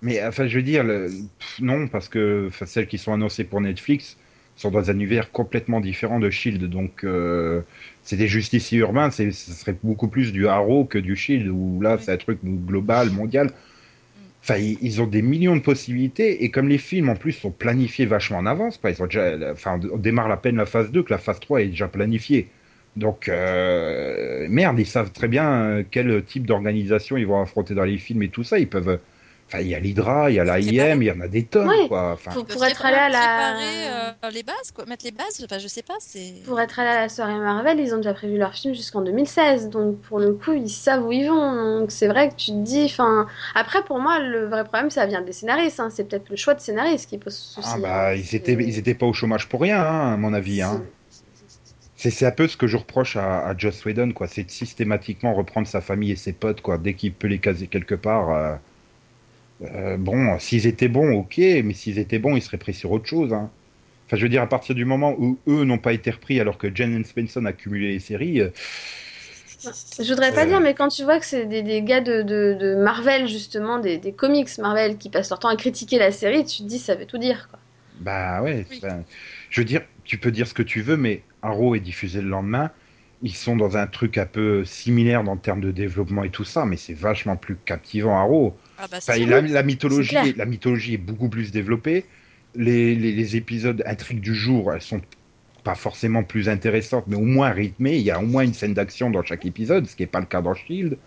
Speaker 1: Mais enfin, je veux dire, le- pff, non, parce que celles qui sont annoncées pour Netflix sont dans un univers complètement différent de Shield. Donc, euh, c'est des justiciers urbains, ce serait beaucoup plus du Arrow que du Shield, où là,
Speaker 3: Oui.
Speaker 1: c'est un truc global, mondial. Enfin, ils, ont des millions de possibilités, et comme les films en plus sont planifiés vachement en avance, quoi, ils ont déjà, enfin, on démarre à peine la phase 2, que la phase 3 est déjà planifiée. Donc, euh, merde, ils savent très bien euh, quel type d'organisation ils vont affronter dans les films et tout ça. Ils peuvent. Enfin, il y a l'Hydra, il y a l'AIM, il y en a des tonnes,
Speaker 2: Ouais.
Speaker 1: quoi. Enfin,
Speaker 2: Pour, être allé à la...
Speaker 3: préparer euh, les bases, quoi, mettre les bases. Enfin, je sais pas.
Speaker 2: Pour être allé à la soirée Marvel, ils ont déjà prévu leur film jusqu'en 2016. Donc, pour le coup, ils savent où ils vont. Donc, c'est vrai que tu te dis. Enfin... Après, pour moi, le vrai problème, ça vient des scénaristes. hein. C'est peut-être le choix de scénariste qui pose souci.
Speaker 1: ah,
Speaker 2: hein.
Speaker 1: bah, ils étaient, ils étaient pas au chômage pour rien, hein, à mon avis. Hein. C'est c'est un peu ce que je reproche à, à Joss Whedon, quoi. C'est de systématiquement reprendre sa famille et ses potes, quoi. Dès qu'il peut les caser quelque part. euh, euh, bon, s'ils étaient bons, ok, mais s'ils étaient bons, ils seraient pris sur autre chose. Hein. Enfin, je veux dire, à partir du moment où eux n'ont pas été repris alors que Jen Spencer a cumulé les séries, euh,
Speaker 2: Je voudrais pas
Speaker 1: Euh.
Speaker 2: dire, mais quand tu vois que c'est des, des gars de, de, de Marvel, justement, des, des comics Marvel qui passent leur temps à critiquer la série, tu te dis, ça veut tout dire. Quoi.
Speaker 1: Bah ouais,
Speaker 3: Oui.
Speaker 1: je veux dire, tu peux dire ce que tu veux, mais Arrow est diffusé le lendemain. Ils sont dans un truc un peu similaire dans le terme de développement et tout ça, mais c'est vachement plus captivant Arrow.
Speaker 3: Ah bah,
Speaker 1: Enfin, la, la mythologie,
Speaker 2: clair.
Speaker 1: la mythologie est beaucoup plus développée. Les, les, les épisodes intrigues du jour, elles sont pas forcément plus intéressante, mais au moins rythmée. Il y a au moins une scène d'action dans chaque épisode, ce qui n'est pas le cas dans Shield.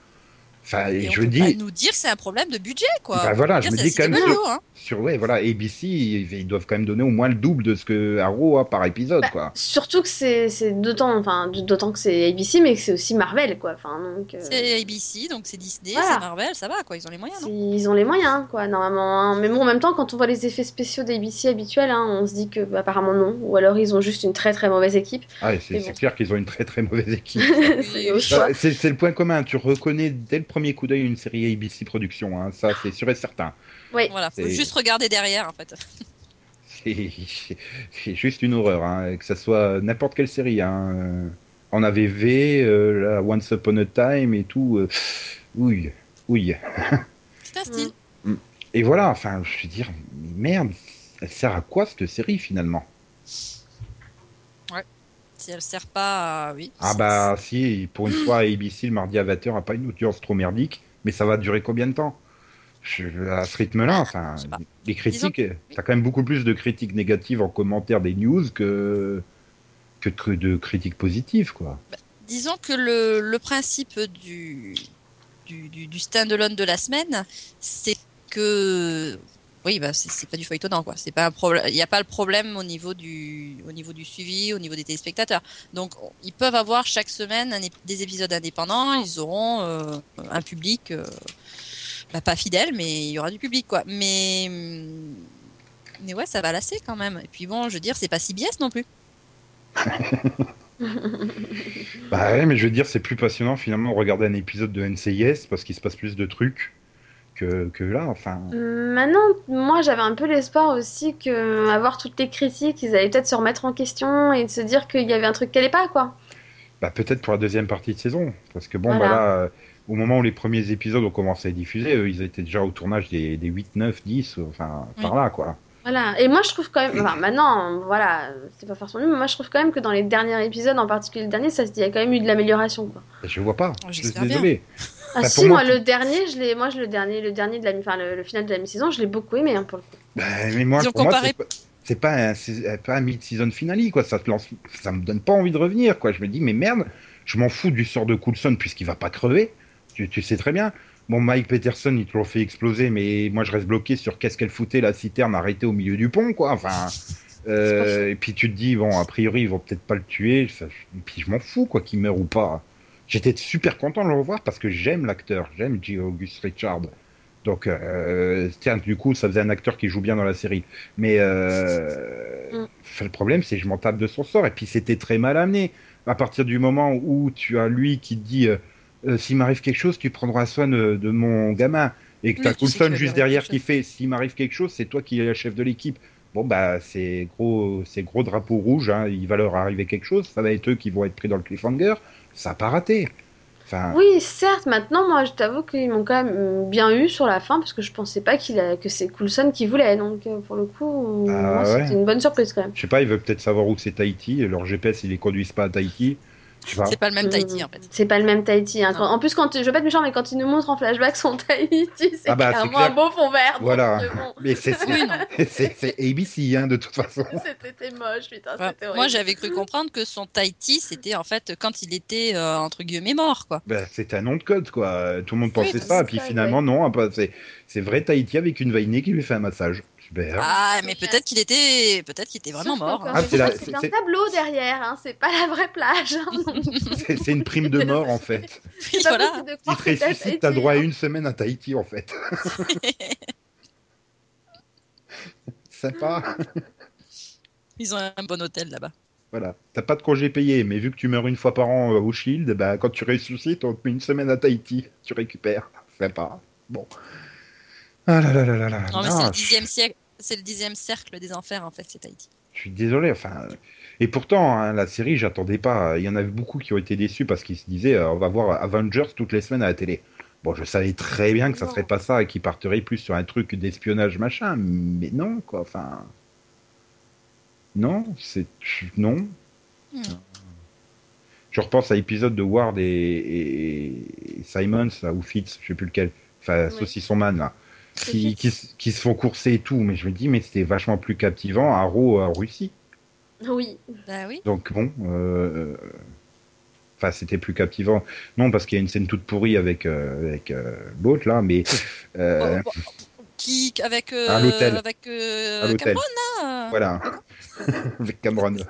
Speaker 1: Enfin,
Speaker 3: Et on
Speaker 1: je
Speaker 3: peut
Speaker 1: dis,
Speaker 3: pas nous dire que c'est un problème de budget, quoi.
Speaker 1: Bah voilà,
Speaker 3: Dire,
Speaker 1: je me dis quand même
Speaker 3: hein.
Speaker 1: sur ouais, voilà, ABC, ils, ils doivent quand même donner au moins le double de ce que Arrow a par épisode,
Speaker 2: Bah,
Speaker 1: quoi.
Speaker 2: Surtout que c'est c'est d'autant enfin, d'autant que c'est ABC, mais que c'est aussi Marvel, quoi. Enfin, donc, euh,
Speaker 3: C'est ABC, donc c'est Disney,
Speaker 2: Voilà.
Speaker 3: c'est Marvel, ça va, quoi. Ils ont les moyens, non?
Speaker 2: Ils ont les moyens, quoi, normalement. hein. Mais bon, en même temps, quand on voit les effets spéciaux d'ABC habituels, hein, on se dit que bah, apparemment non. Ou alors ils ont juste une très très mauvaise équipe.
Speaker 1: Ah, c'est
Speaker 2: bon.
Speaker 1: clair qu'ils ont une très très mauvaise équipe. Ça, C'est c'est le point commun, tu reconnais dès le premier coup d'œil une série ABC Productions, hein, ça c'est sûr et certain.
Speaker 2: Oui.
Speaker 3: Voilà, faut juste regarder derrière, en fait.
Speaker 1: C'est juste une horreur, hein, que ça soit n'importe quelle série. Hein. En AVV, euh, là, Once Upon a Time et tout. euh, oui, oui.
Speaker 3: C'est un style.
Speaker 1: Et voilà, enfin, je veux dire, mais merde, elle sert à quoi cette série finalement?
Speaker 3: Si elle sert pas à... Oui.
Speaker 1: Ah bah si, pour une fois, ABC le mardi à 20h a pas une audience trop merdique, mais ça va durer combien de temps? Je- À ce rythme-là, enfin,
Speaker 3: pas.
Speaker 1: les critiques, t'as quand même beaucoup plus de critiques négatives en commentaire des news que que de, de critiques positives, quoi.
Speaker 3: Disons que le, le principe du, du, du, du stand-alone de la semaine, c'est que oui, bah c'est pas du feuilletonnant quoi. C'est pas un problème. Il n'y a pas le problème au niveau du au niveau du suivi, au niveau des téléspectateurs. Donc on- ils peuvent avoir chaque semaine des épisodes indépendants. Ils auront euh, un public euh, bah, pas fidèle, mais il y aura du public quoi. Mais mais ouais, ça va lasser quand même. Et puis bon, je veux dire, c'est pas CBS non plus.
Speaker 1: Bah ouais, mais je veux dire, c'est plus passionnant finalement de regarder un épisode de NCIS parce qu'il se passe plus de trucs que, que là, enfin.
Speaker 2: Maintenant, moi j'avais un peu l'espoir aussi que avoir toutes les critiques, ils allaient peut-être se remettre en question et de se dire qu'il y avait un truc qui allait pas, quoi.
Speaker 1: Bah peut-être pour la deuxième partie de saison, parce que bon,
Speaker 2: Voilà.
Speaker 1: bah là, au moment où les premiers épisodes ont commencé à être diffusés, eux, ils étaient déjà au tournage des, des 8, 9, 10, enfin, par là, quoi.
Speaker 2: Voilà. Et moi je trouve quand même, enfin maintenant, voilà, c'est pas forcément mais moi je trouve quand même que dans les derniers épisodes, en particulier le dernier, ça se dit, il y a quand même eu de l'amélioration, quoi.
Speaker 1: Et je vois pas,
Speaker 3: Oh,
Speaker 1: je suis
Speaker 3: j'espère bien.
Speaker 1: désolé.
Speaker 2: Ah
Speaker 1: Bah,
Speaker 2: si,
Speaker 1: moi,
Speaker 2: moi, le dernier, je l'ai, moi je le dernier, le dernier de la, enfin le, le final de la mi-saison, je l'ai beaucoup aimé hein, pour le coup.
Speaker 1: Bah, mais moi,
Speaker 3: Ils ont
Speaker 1: pour moi,
Speaker 3: comparé-
Speaker 1: c'est pas- c'est pas un, c'est pas un mid-season finale, quoi. Ça te lance, ça me donne pas envie de revenir, quoi. Je me dis, mais merde, je m'en fous du sort de Coulson puisqu'il va pas crever. Tu, tu sais très bien. Bon, Mike Peterson, il te l'a fait exploser, mais moi, je reste bloqué sur qu'est-ce qu'elle foutait la citerne arrêtée au milieu du pont, quoi. Enfin. euh, et puis tu te dis, bon, a priori, ils vont peut-être pas le tuer. Ça- et puis je m'en fous, quoi, qu'il meure ou pas. J'étais super content de le revoir parce que j'aime l'acteur, j'aime J. August Richard. Donc, euh, tiens, du coup, ça faisait un acteur qui joue bien dans la série. Mais euh,
Speaker 2: Mm.
Speaker 1: le problème, c'est que je m'en tape de son sort. Et puis, c'était très mal amené. À partir du moment où tu as lui qui dit euh, S'il m'arrive quelque chose, tu prendras soin de, de mon gamin. Et que
Speaker 3: tu qu'il
Speaker 1: Coulson juste derrière qui fait S'il m'arrive quelque chose, c'est toi qui es la chef de l'équipe. Bon, bah, c'est gros, gros drapeau rouge. Hein. Il va leur arriver quelque chose. Ça va être eux qui vont être pris dans le cliffhanger. Ça n'a pas raté. Enfin,
Speaker 2: Oui, certes, maintenant, moi, je t'avoue qu'ils m'ont quand même bien eu sur la fin parce que je pensais pas qu'il a... que c'est Coulson qui voulait. Donc, euh, pour le coup,
Speaker 1: Ah,
Speaker 2: moi,
Speaker 1: ouais.
Speaker 2: c'était une bonne surprise quand même.
Speaker 1: je sais pas, ils veulent peut-être savoir où c'est Tahiti. Leur GPS, ils les conduisent pas à Tahiti.
Speaker 3: C'est pas le même Tahiti en fait.
Speaker 2: C'est pas le même Tahiti. hein. En plus, quand je veux pas être méchant, mais quand ils nous montrent en flashback son Tahiti, c'est
Speaker 1: Ah bah, c'est
Speaker 2: clairement
Speaker 1: clair.
Speaker 2: un beau fond vert.
Speaker 1: Voilà.
Speaker 2: euh, bon,
Speaker 1: Mais c'est ABC, hein, de toute façon.
Speaker 2: C'était moche, putain,
Speaker 3: Ouais.
Speaker 2: c'était horrible.
Speaker 3: Moi, j'avais cru comprendre que son Tahiti, c'était en fait quand il était euh, entre guillemets mort, quoi.
Speaker 1: Ben, c'est un nom de code, quoi. Tout le monde pensait
Speaker 2: Oui,
Speaker 1: ça, et puis
Speaker 2: ça,
Speaker 1: finalement, non. bah, C'est c'est vrai Tahiti avec une vainée qui lui fait un massage. Super.
Speaker 3: Ah, mais peut-être qu'il était, peut-être qu'il était vraiment mort. hein.
Speaker 1: Ah,
Speaker 2: quand
Speaker 1: c'est
Speaker 2: même,
Speaker 1: la-
Speaker 2: c'est
Speaker 1: c'est-
Speaker 2: un tableau derrière, hein, c'est pas la vraie plage. hein.
Speaker 1: C'est c'est une prime de mort, en fait.
Speaker 3: Oui, voilà.
Speaker 1: Si tu ressuscites, t'as droit à
Speaker 2: hein.
Speaker 1: une semaine à Tahiti, en fait. Sympa.
Speaker 3: Ils ont un bon hôtel là-bas.
Speaker 1: Voilà. T'as pas de congé payé, mais vu que tu meurs une fois par an euh, au Shield, bah, quand tu ressuscites, on te met une semaine à Tahiti. Tu récupères. Sympa. Bon. Ah là là là là là.
Speaker 3: Non, mais
Speaker 1: Non,
Speaker 3: c'est le dixième siècle, c'est le dixième cercle des enfers en fait, c'est Tahiti.
Speaker 1: Je suis désolé, enfin. Et pourtant, hein, la série, j'attendais pas. Il y en avait beaucoup qui ont été déçus parce qu'ils se disaient, euh, on va voir Avengers toutes les semaines à la télé. Bon, je savais très bien que ça
Speaker 2: Non.
Speaker 1: serait pas ça et qu'ils partiraient plus sur un truc d'espionnage machin, mais non, quoi. Enfin, non, c'est non.
Speaker 3: Hmm.
Speaker 1: Je repense à l'épisode de Ward et, et- et Simons là, ou Fitz, je sais plus lequel. Enfin,
Speaker 2: Oui.
Speaker 1: Saucisson Man là. Qui, se font courser et tout, mais je me dis, mais c'était vachement plus captivant à Raw en Russie.
Speaker 2: Oui.
Speaker 3: Bah oui.
Speaker 1: Donc bon, euh, enfin c'était plus captivant. Non, parce qu'il y a une scène toute pourrie avec euh, avec euh, l'autre là, mais euh,
Speaker 3: Oh, oh, qui avec euh,
Speaker 1: À l'hôtel.
Speaker 3: avec euh. Cameron là?
Speaker 1: Voilà, avec Cameron.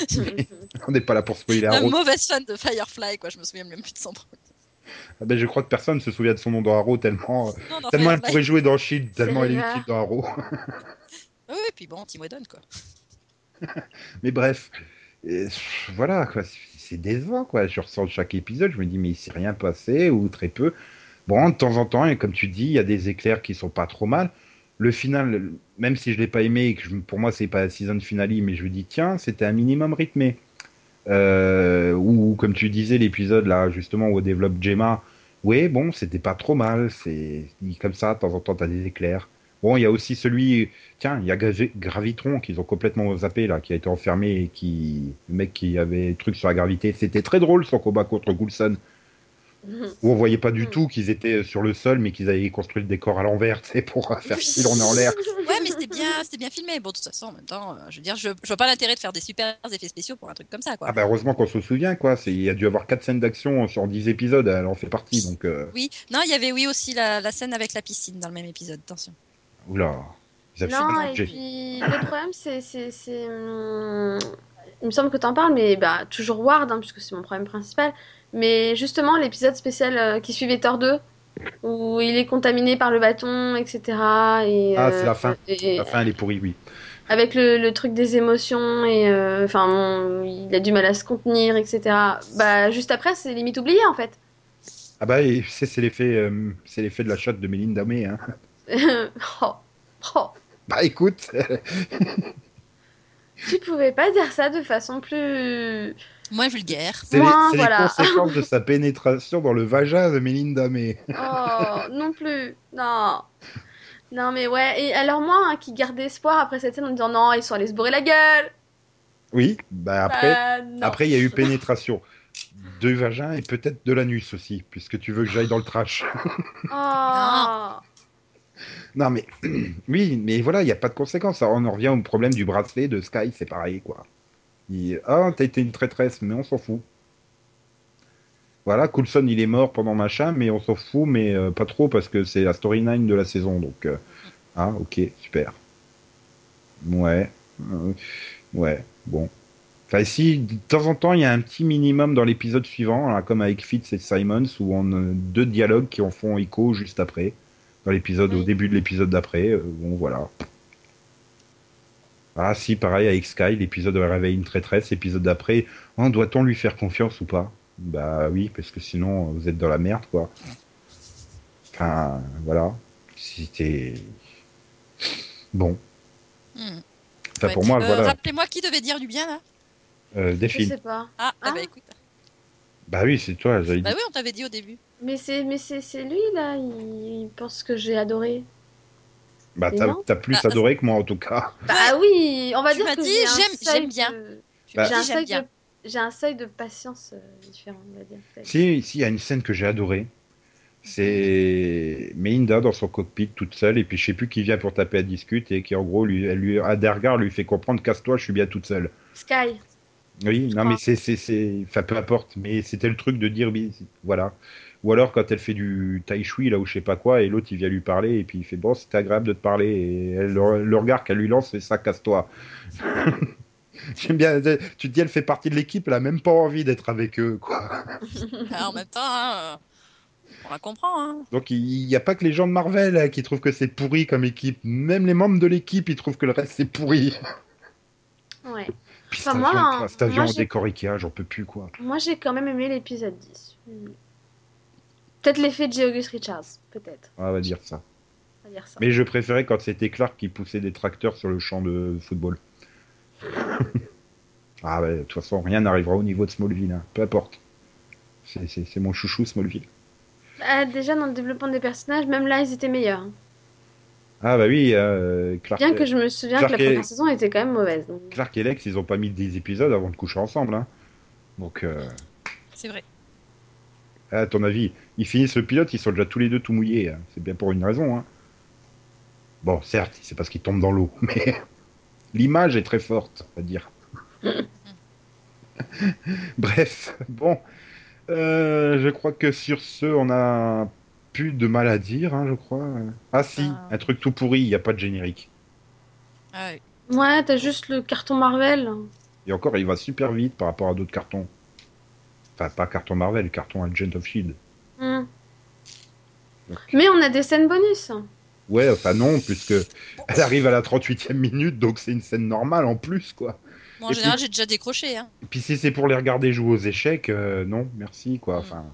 Speaker 1: On n'est pas là pour spoiler
Speaker 3: La mauvaise fan de Firefly quoi, je me souviens même plus de son.
Speaker 1: Ah ben, je crois que personne se souvient de son nom dans Arrow tellement
Speaker 3: Non, non,
Speaker 1: tellement elle pourrait jouer dans Shield, tellement elle est utile dans Arrow.
Speaker 3: Oui, puis bon, Tim Whedon quoi.
Speaker 1: Mais bref, et, voilà, quoi, c'est- décevant, quoi. Je ressens chaque épisode, je me dis, mais il s'est rien passé, ou très peu. Bon, de temps en temps, et comme tu dis, il y a des éclairs qui sont pas trop mal. Le final, même si je l'ai pas aimé, et que je- pour moi, c'est pas la season finale, mais je me dis, tiens, c'était un minimum rythmé. Euh, ou, comme tu disais, l'épisode, là, justement, où on développe Gemma, oui, bon, c'était pas trop mal, c'est comme ça, de temps en temps, t'as des éclairs. Bon, il y a aussi celui, tiens, il y a Gravi- Gravitron qu'ils ont complètement zappé là, qui a été enfermé et qui, le mec qui avait truc sur la gravité. C'était très drôle son combat contre Coulson, où on voyait pas du
Speaker 2: Mm.
Speaker 1: tout qu'ils étaient sur le sol, mais qu'ils avaient construit le décor à l'envers, sais, pour faire style on est en l'air.
Speaker 3: Ouais, mais c'était bien, c'était bien filmé. Bon, de toute façon, en même temps, euh, je veux dire, je, je vois pas l'intérêt de faire des super effets spéciaux pour un truc comme ça, quoi.
Speaker 1: Ah bah heureusement qu'on se souvient quoi. C'est, il y a dû avoir quatre scènes d'action sur 10 épisodes, elle en fait partie donc. euh,
Speaker 3: Oui, non, il y avait oui aussi la, la scène avec la piscine dans le même épisode. Attention.
Speaker 1: Oula. Ils avaient
Speaker 2: Non,
Speaker 1: super
Speaker 2: et puis le problème, c'est. Il me semble que tu en parles, mais bah, toujours Ward, hein, puisque c'est mon problème principal. Mais justement, l'épisode spécial euh, qui suivait Thor 2, où il est contaminé par le bâton, etc. Et,
Speaker 1: Ah,
Speaker 2: euh,
Speaker 1: c'est la fin.
Speaker 2: et-
Speaker 1: La fin elle est pourrie, oui.
Speaker 2: avec le, le truc des émotions, et euh, enfin, bon, il a du mal à se contenir, etc. Bah, juste après, c'est limite oublié en fait.
Speaker 1: Ah bah c'est, l'effet, euh, c'est l'effet de la chatte de Mélinda May. Hein.
Speaker 2: oh, oh.
Speaker 1: Bah écoute,
Speaker 2: Tu pouvais pas dire ça de façon plus.
Speaker 3: Moins vulgaire.
Speaker 1: c'est, les, c'est les conséquences de sa pénétration dans le vagin de Mélinda May.
Speaker 2: Oh, non plus. Non. Non, mais ouais. Et alors, moi, hein, qui gardais espoir après cette scène en me disant non, ils sont allés se bourrer la gueule.
Speaker 1: Oui, bah après,
Speaker 2: non.
Speaker 1: après il y a eu pénétration de vagin et peut-être de l'anus aussi, puisque tu veux que j'aille dans le trash.
Speaker 2: Oh.
Speaker 1: Non mais oui, mais voilà, il n'y a pas de conséquences. On en revient au problème du bracelet de Sky, c'est pareil quoi. Il... Ah, t'as été une traîtresse, mais on s'en fout. Voilà, Coulson il est mort pendant machin, mais on s'en fout, mais euh, pas trop parce que c'est la storyline de la saison, donc euh, ah ok super. Ouais, euh, ouais, bon. Enfin si de temps en temps il y a un petit minimum dans l'épisode suivant, là, comme avec Fitz et Simons, où on a deux dialogues qui en font écho juste après dans l'épisode, au début de l'épisode d'après. euh, bon, voilà. Ah, si, pareil avec Sky, l'épisode réveille une traîtresse, l'épisode d'après, oh, doit-on lui faire confiance ou pas? Bah oui, parce que sinon, vous êtes dans la merde, quoi. Enfin, voilà. C'était. Bon.
Speaker 3: Hmm.
Speaker 1: Enfin,
Speaker 3: Ouais,
Speaker 1: pour moi,
Speaker 3: euh,
Speaker 1: voilà.
Speaker 3: Rappelez-moi qui devait dire du bien là?
Speaker 1: Euh,
Speaker 2: Je
Speaker 1: Delphine.
Speaker 2: sais pas.
Speaker 3: Ah, ah,
Speaker 2: Ah.
Speaker 3: bah écoute.
Speaker 1: Bah oui, c'est toi, j'avais
Speaker 3: Bah
Speaker 1: dit.
Speaker 3: oui, on t'avait dit au début.
Speaker 2: Mais c'est mais c'est c'est lui là, il, il pense que j'ai adoré.
Speaker 1: Bah,
Speaker 2: Mais
Speaker 1: t'as
Speaker 2: non.
Speaker 1: t'as plus
Speaker 3: Ah,
Speaker 1: adoré que moi, en tout cas.
Speaker 2: Bah ah oui, on va
Speaker 3: Tu
Speaker 2: dire
Speaker 3: m'as
Speaker 2: que
Speaker 3: dit,
Speaker 2: j'ai un
Speaker 3: j'aime-
Speaker 2: seuil
Speaker 3: j'aime bien.
Speaker 2: de-
Speaker 3: Tu
Speaker 1: Bah,
Speaker 2: J'ai un
Speaker 3: dis, j'aime
Speaker 2: seuil
Speaker 3: bien.
Speaker 2: de j'ai un seuil de patience euh, différent, on va dire.
Speaker 1: Si, si, il y a une scène que j'ai adorée. C'est Melinda dans son cockpit toute seule, et puis je sais plus qui vient pour taper à discute, et qui en gros, lui, elle lui, à Dergar, lui fait comprendre casse-toi, je suis bien toute seule.
Speaker 2: Sky.
Speaker 1: Oui, non,
Speaker 2: crois.
Speaker 1: mais c'est, c'est, c'est, enfin, peu importe, mais c'était le truc de dire, voilà. Ou alors quand elle fait du tai chi, là, ou je sais pas quoi, et l'autre, il vient lui parler, et puis il fait, bon, c'était agréable de te parler, et elle, le, le regard qu'elle lui lance, c'est ça, casse-toi. J'aime bien, tu te dis, elle fait partie de l'équipe, elle a même pas envie d'être avec eux, quoi.
Speaker 3: Ah, en même temps, hein, euh, on la comprend. Hein.
Speaker 1: Donc il n'y a pas que les gens de Marvel hein, qui trouvent que c'est pourri comme équipe, même les membres de l'équipe, ils trouvent que le reste c'est pourri.
Speaker 2: Ouais.
Speaker 1: Puis
Speaker 2: Enfin, moi, hein, moi,
Speaker 1: décor Ikea, j'en peux plus, quoi.
Speaker 2: Moi, j'ai quand même aimé l'épisode 10. Hmm. Peut-être l'effet de Georgus Richards, peut-être.
Speaker 1: On va dire ça.
Speaker 2: On va dire ça.
Speaker 1: Mais je préférais quand c'était Clark qui poussait des tracteurs sur le champ de football. ah ouais, de toute façon, rien n'arrivera au niveau de Smallville, hein. peu importe. C'est- mon chouchou Smallville.
Speaker 2: Ah, déjà, dans le développement des personnages, même là, ils étaient meilleurs.
Speaker 1: Ah bah oui, euh, Clark,
Speaker 2: Bien que je me souviens que la
Speaker 1: et-
Speaker 2: première saison était quand même mauvaise. donc.
Speaker 1: Clark et Lex, ils ont pas mis des épisodes avant de coucher ensemble. Hein. Donc, euh,
Speaker 3: C'est vrai.
Speaker 1: à ton avis, ils finissent le pilote, ils sont déjà tous les deux tout mouillés. hein. C'est bien pour une raison. Hein. Bon, certes, c'est parce qu'ils tombent dans l'eau, mais l'image est très forte, on va dire. Bref, bon. Euh, je crois que sur ce, on a plus de mal à dire, hein, je crois. Ah si,
Speaker 3: Ah.
Speaker 1: un truc tout pourri, il n'y a pas de générique.
Speaker 3: Ah ouais.
Speaker 2: Ouais, t'as juste le carton Marvel.
Speaker 1: Et encore, il va super vite par rapport à d'autres cartons. Enfin, pas carton Marvel, carton Agent of Shield.
Speaker 2: Hmm.
Speaker 1: Donc-
Speaker 2: Mais on a des scènes bonus.
Speaker 1: Ouais, enfin non, puisque elle arrive à la 38e minute, donc c'est une scène normale en plus, quoi.
Speaker 3: Bon, en
Speaker 1: Et
Speaker 3: général,
Speaker 1: puis-
Speaker 3: j'ai déjà décroché. Hein.
Speaker 1: Et puis si c'est pour les regarder jouer aux échecs, euh, non, merci, quoi.
Speaker 3: Mm.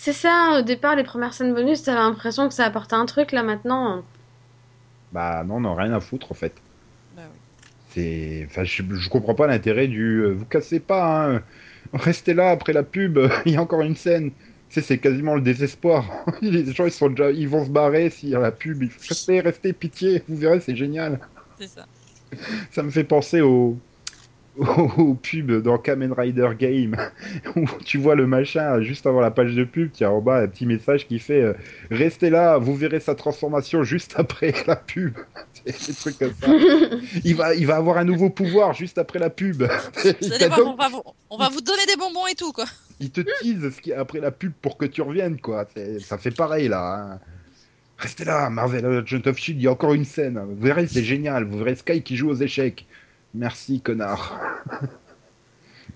Speaker 2: C'est ça, au départ, les premières scènes bonus, t'avais l'impression que ça apportait un truc. Là, maintenant,
Speaker 1: bah non, non, rien à foutre, en fait.
Speaker 3: Bah oui.
Speaker 1: C'est, enfin, je, je comprends pas l'intérêt du. euh, vous cassez pas, hein. Restez là après la pub. Il y a encore une scène. Tu sais, c'est quasiment le désespoir. Les gens, ils sont déjà, ils vont se barrer s'il y a la pub. Rester, restez, pitié. Vous verrez, c'est génial.
Speaker 3: C'est ça.
Speaker 1: Ça me fait penser au, au, au pub dans Kamen Rider Game où tu vois le machin juste avant la page de pub. As en bas un petit message qui fait euh, Restez là, vous verrez sa transformation juste après la pub. C'est des trucs comme ça. Il va, il va avoir un nouveau pouvoir juste après la pub.
Speaker 3: Vous
Speaker 1: Il,
Speaker 3: allez voir,
Speaker 1: t'adonne-
Speaker 3: on va, vous, on va vous donner des bonbons et tout, quoi.
Speaker 1: il te tease ce qui après la pub pour que tu reviennes, quoi. Ça fait pareil, là. hein. Restez là, Marvel Agent of Shield, il y a encore une scène. Vous verrez, c'est génial. Vous verrez Sky qui joue aux échecs. Merci, connard.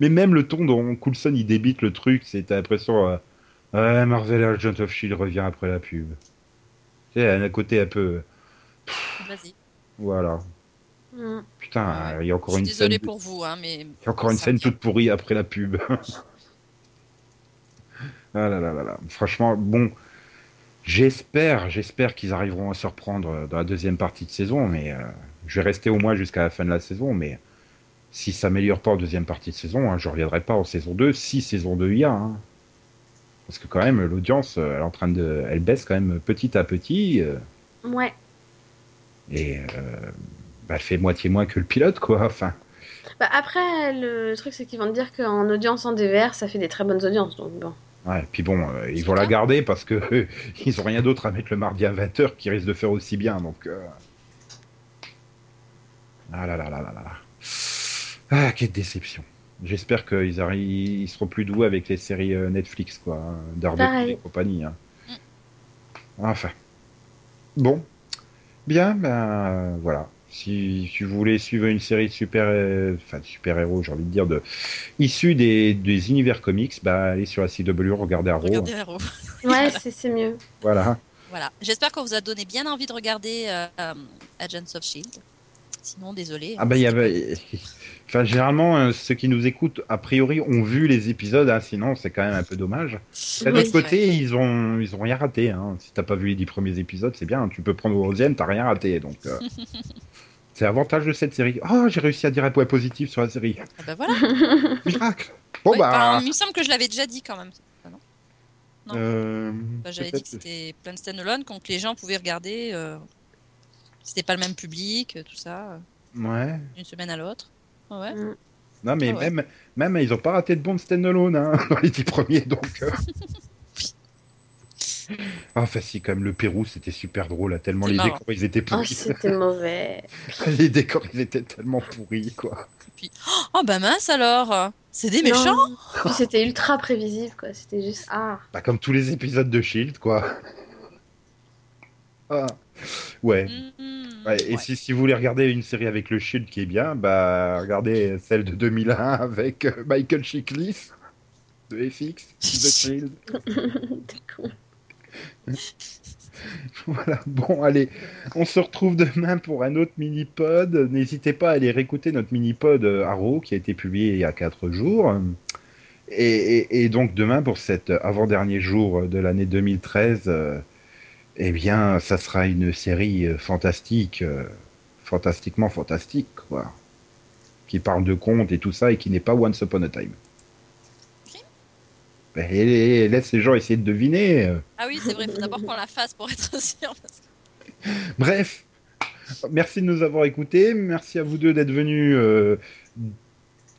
Speaker 1: Mais même le ton dont Coulson il débite le truc, c'est t'as l'impression. euh, ouais, Marvel Agent of Shield revient après la pub. Tu sais, un côté un peu.
Speaker 3: Vas-y.
Speaker 1: Voilà.
Speaker 2: Hmm.
Speaker 1: Putain, il y a encore une scène.
Speaker 3: pour vous, hein, mais
Speaker 1: Il y a encore une scène toute pourrie après la pub. ah là là là là. Franchement, bon, j'espère, j'espère qu'ils arriveront à se reprendre dans la deuxième partie de saison, mais euh, je vais rester au moins jusqu'à la fin de la saison, mais si ça s'améliore pas en deuxième partie de saison, hein, je reviendrai pas en saison 2, si saison 2 il y a. hein. Parce que quand même, l'audience, euh, elle est en train de, elle baisse quand même petit à petit, euh,
Speaker 2: Ouais.
Speaker 1: et euh, bah, elle fait moitié moins que le pilote, quoi. Enfin,
Speaker 2: Bah, après, le truc, c'est qu'ils vont te dire qu'en audience en DVR, ça fait des très bonnes audiences. Donc bon.
Speaker 1: Ouais, puis bon, euh, ils vont la garder parce que ils ont rien d'autre à mettre le mardi à 20h qui risque de faire aussi bien. Donc. Ah là là là là là là. Ah, quelle déception. J'espère qu'ils ils seront plus doux avec les séries euh, Netflix, quoi. hein, Daredevil et compagnie. hein. Enfin. Bon. Bien, ben euh, voilà. Si, si vous voulez suivre une série de super, euh, enfin de super-héros, j'ai envie de dire, de, issus des, des univers comics, bah, allez sur la CW, regardez Arrow.
Speaker 3: regardez Arrow.
Speaker 2: Ouais, c'est c'est mieux.
Speaker 1: Voilà.
Speaker 3: Voilà. J'espère qu'on vous a donné bien envie de regarder euh, euh, Agents of Shield. Sinon, désolé.
Speaker 1: Ah bah il y avait... Enfin, généralement, euh, ceux qui nous écoutent, a priori, ont vu les épisodes, hein, sinon c'est quand même un peu dommage. D'un
Speaker 2: Oui,
Speaker 1: autre
Speaker 3: c'est
Speaker 1: côté,
Speaker 3: vrai.
Speaker 1: ils ont, ils ont rien raté. Hein. Si t'as pas vu les dix premiers épisodes, c'est bien. Tu peux prendre au onzième, t'as rien raté. Donc, euh, c'est l'avantage de cette série. Oh, j'ai réussi à dire un point positif sur la série.
Speaker 3: Ah bah voilà.
Speaker 1: Miracle. Bon
Speaker 3: Ouais,
Speaker 1: bah.
Speaker 3: il me semble que je l'avais déjà dit quand même. Ah non non.
Speaker 1: euh,
Speaker 3: Bah, J'avais dit que c'était plein de stand-alone, donc les gens pouvaient regarder. C'était pas le même public, euh, tout ça, euh,
Speaker 1: Ouais.
Speaker 3: d'une semaine à l'autre. Ouais.
Speaker 2: Mm.
Speaker 1: Non, mais
Speaker 3: Ah ouais.
Speaker 1: même, même, ils ont pas raté de bon stand-alone hein, dans les dix premiers, donc. euh. Ah, enfin, si, quand même, le Pérou, c'était super drôle, là, tellement les
Speaker 3: marrant.
Speaker 1: décors, ils étaient
Speaker 2: Oh,
Speaker 1: pourris.
Speaker 2: c'était mauvais.
Speaker 1: les décors, ils étaient tellement pourris, quoi.
Speaker 3: Oh bah mince alors C'est des méchants.
Speaker 2: Puis c'était ultra prévisible, quoi. C'était juste. Ah.
Speaker 1: Bah, comme tous les épisodes de Shield, quoi. Ah. Ouais.
Speaker 3: Mhm,
Speaker 1: Ouais, et
Speaker 3: ouais.
Speaker 1: si, si vous voulez regarder une série avec le Shield qui est bien, bah regardez celle de 2001 avec euh, Michael Chiklis de FX, The Shield.
Speaker 2: T'es con.
Speaker 1: Voilà, bon, allez, on se retrouve demain pour un autre mini-pod. N'hésitez pas à aller réécouter notre mini-pod euh, Arrow qui a été publié il y a 4 jours. Et, et- et donc demain, pour cet avant-dernier jour de l'année 2013, euh, eh bien, ça sera une série euh, fantastique, euh, fantastiquement fantastique, quoi. Qui parle de contes et tout ça et qui n'est pas Once Upon a Time.
Speaker 3: Ok.
Speaker 1: Ben, et- et laisse les gens essayer de deviner. euh.
Speaker 3: Ah oui, c'est vrai, faut d'abord qu'on la fasse pour être sûr. parce que-
Speaker 1: Bref, merci de nous avoir écoutés. Merci à vous deux d'être venus euh,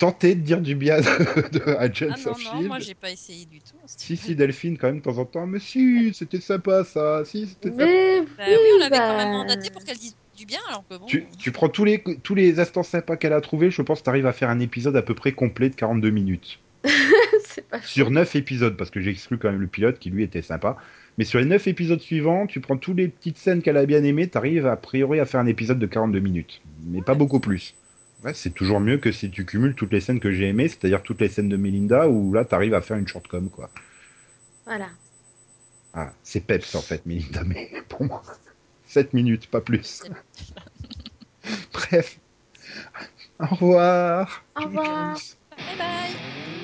Speaker 1: tenter de dire du bien de, de Agents
Speaker 3: Ah non,
Speaker 1: of
Speaker 3: non,
Speaker 1: Shield.
Speaker 3: moi j'ai pas essayé du tout.
Speaker 1: Si, si, Delphine, quand même, de temps en temps. Mais si, c'était sympa ça. Si, c'était sympa.
Speaker 2: Mais
Speaker 3: Bah oui, on l'avait quand même
Speaker 2: bah,
Speaker 3: mandaté pour qu'elle dise du bien alors que bon.
Speaker 1: Tu, tu prends tous les, tous les instants sympas qu'elle a trouvés, je pense que tu arrives à faire un épisode à peu près complet de 42 minutes.
Speaker 2: pas
Speaker 1: Sur 9 épisodes, parce que j'ai exclu quand même le pilote qui lui était sympa. Mais sur les 9 épisodes suivants, tu prends toutes les petites scènes qu'elle a bien aimées, tu arrives a priori à faire un épisode de 42 minutes. Mais pas beaucoup plus. Ouais, c'est toujours mieux que si tu cumules toutes les scènes que j'ai aimées, c'est-à-dire toutes les scènes de Melinda, où là tu arrives à faire une shortcom, quoi.
Speaker 2: Voilà.
Speaker 1: Ah, c'est peps en fait, Melinda, mais pour moi, 7 minutes, pas plus. Bref. Au revoir.
Speaker 2: Au revoir.
Speaker 1: Jones.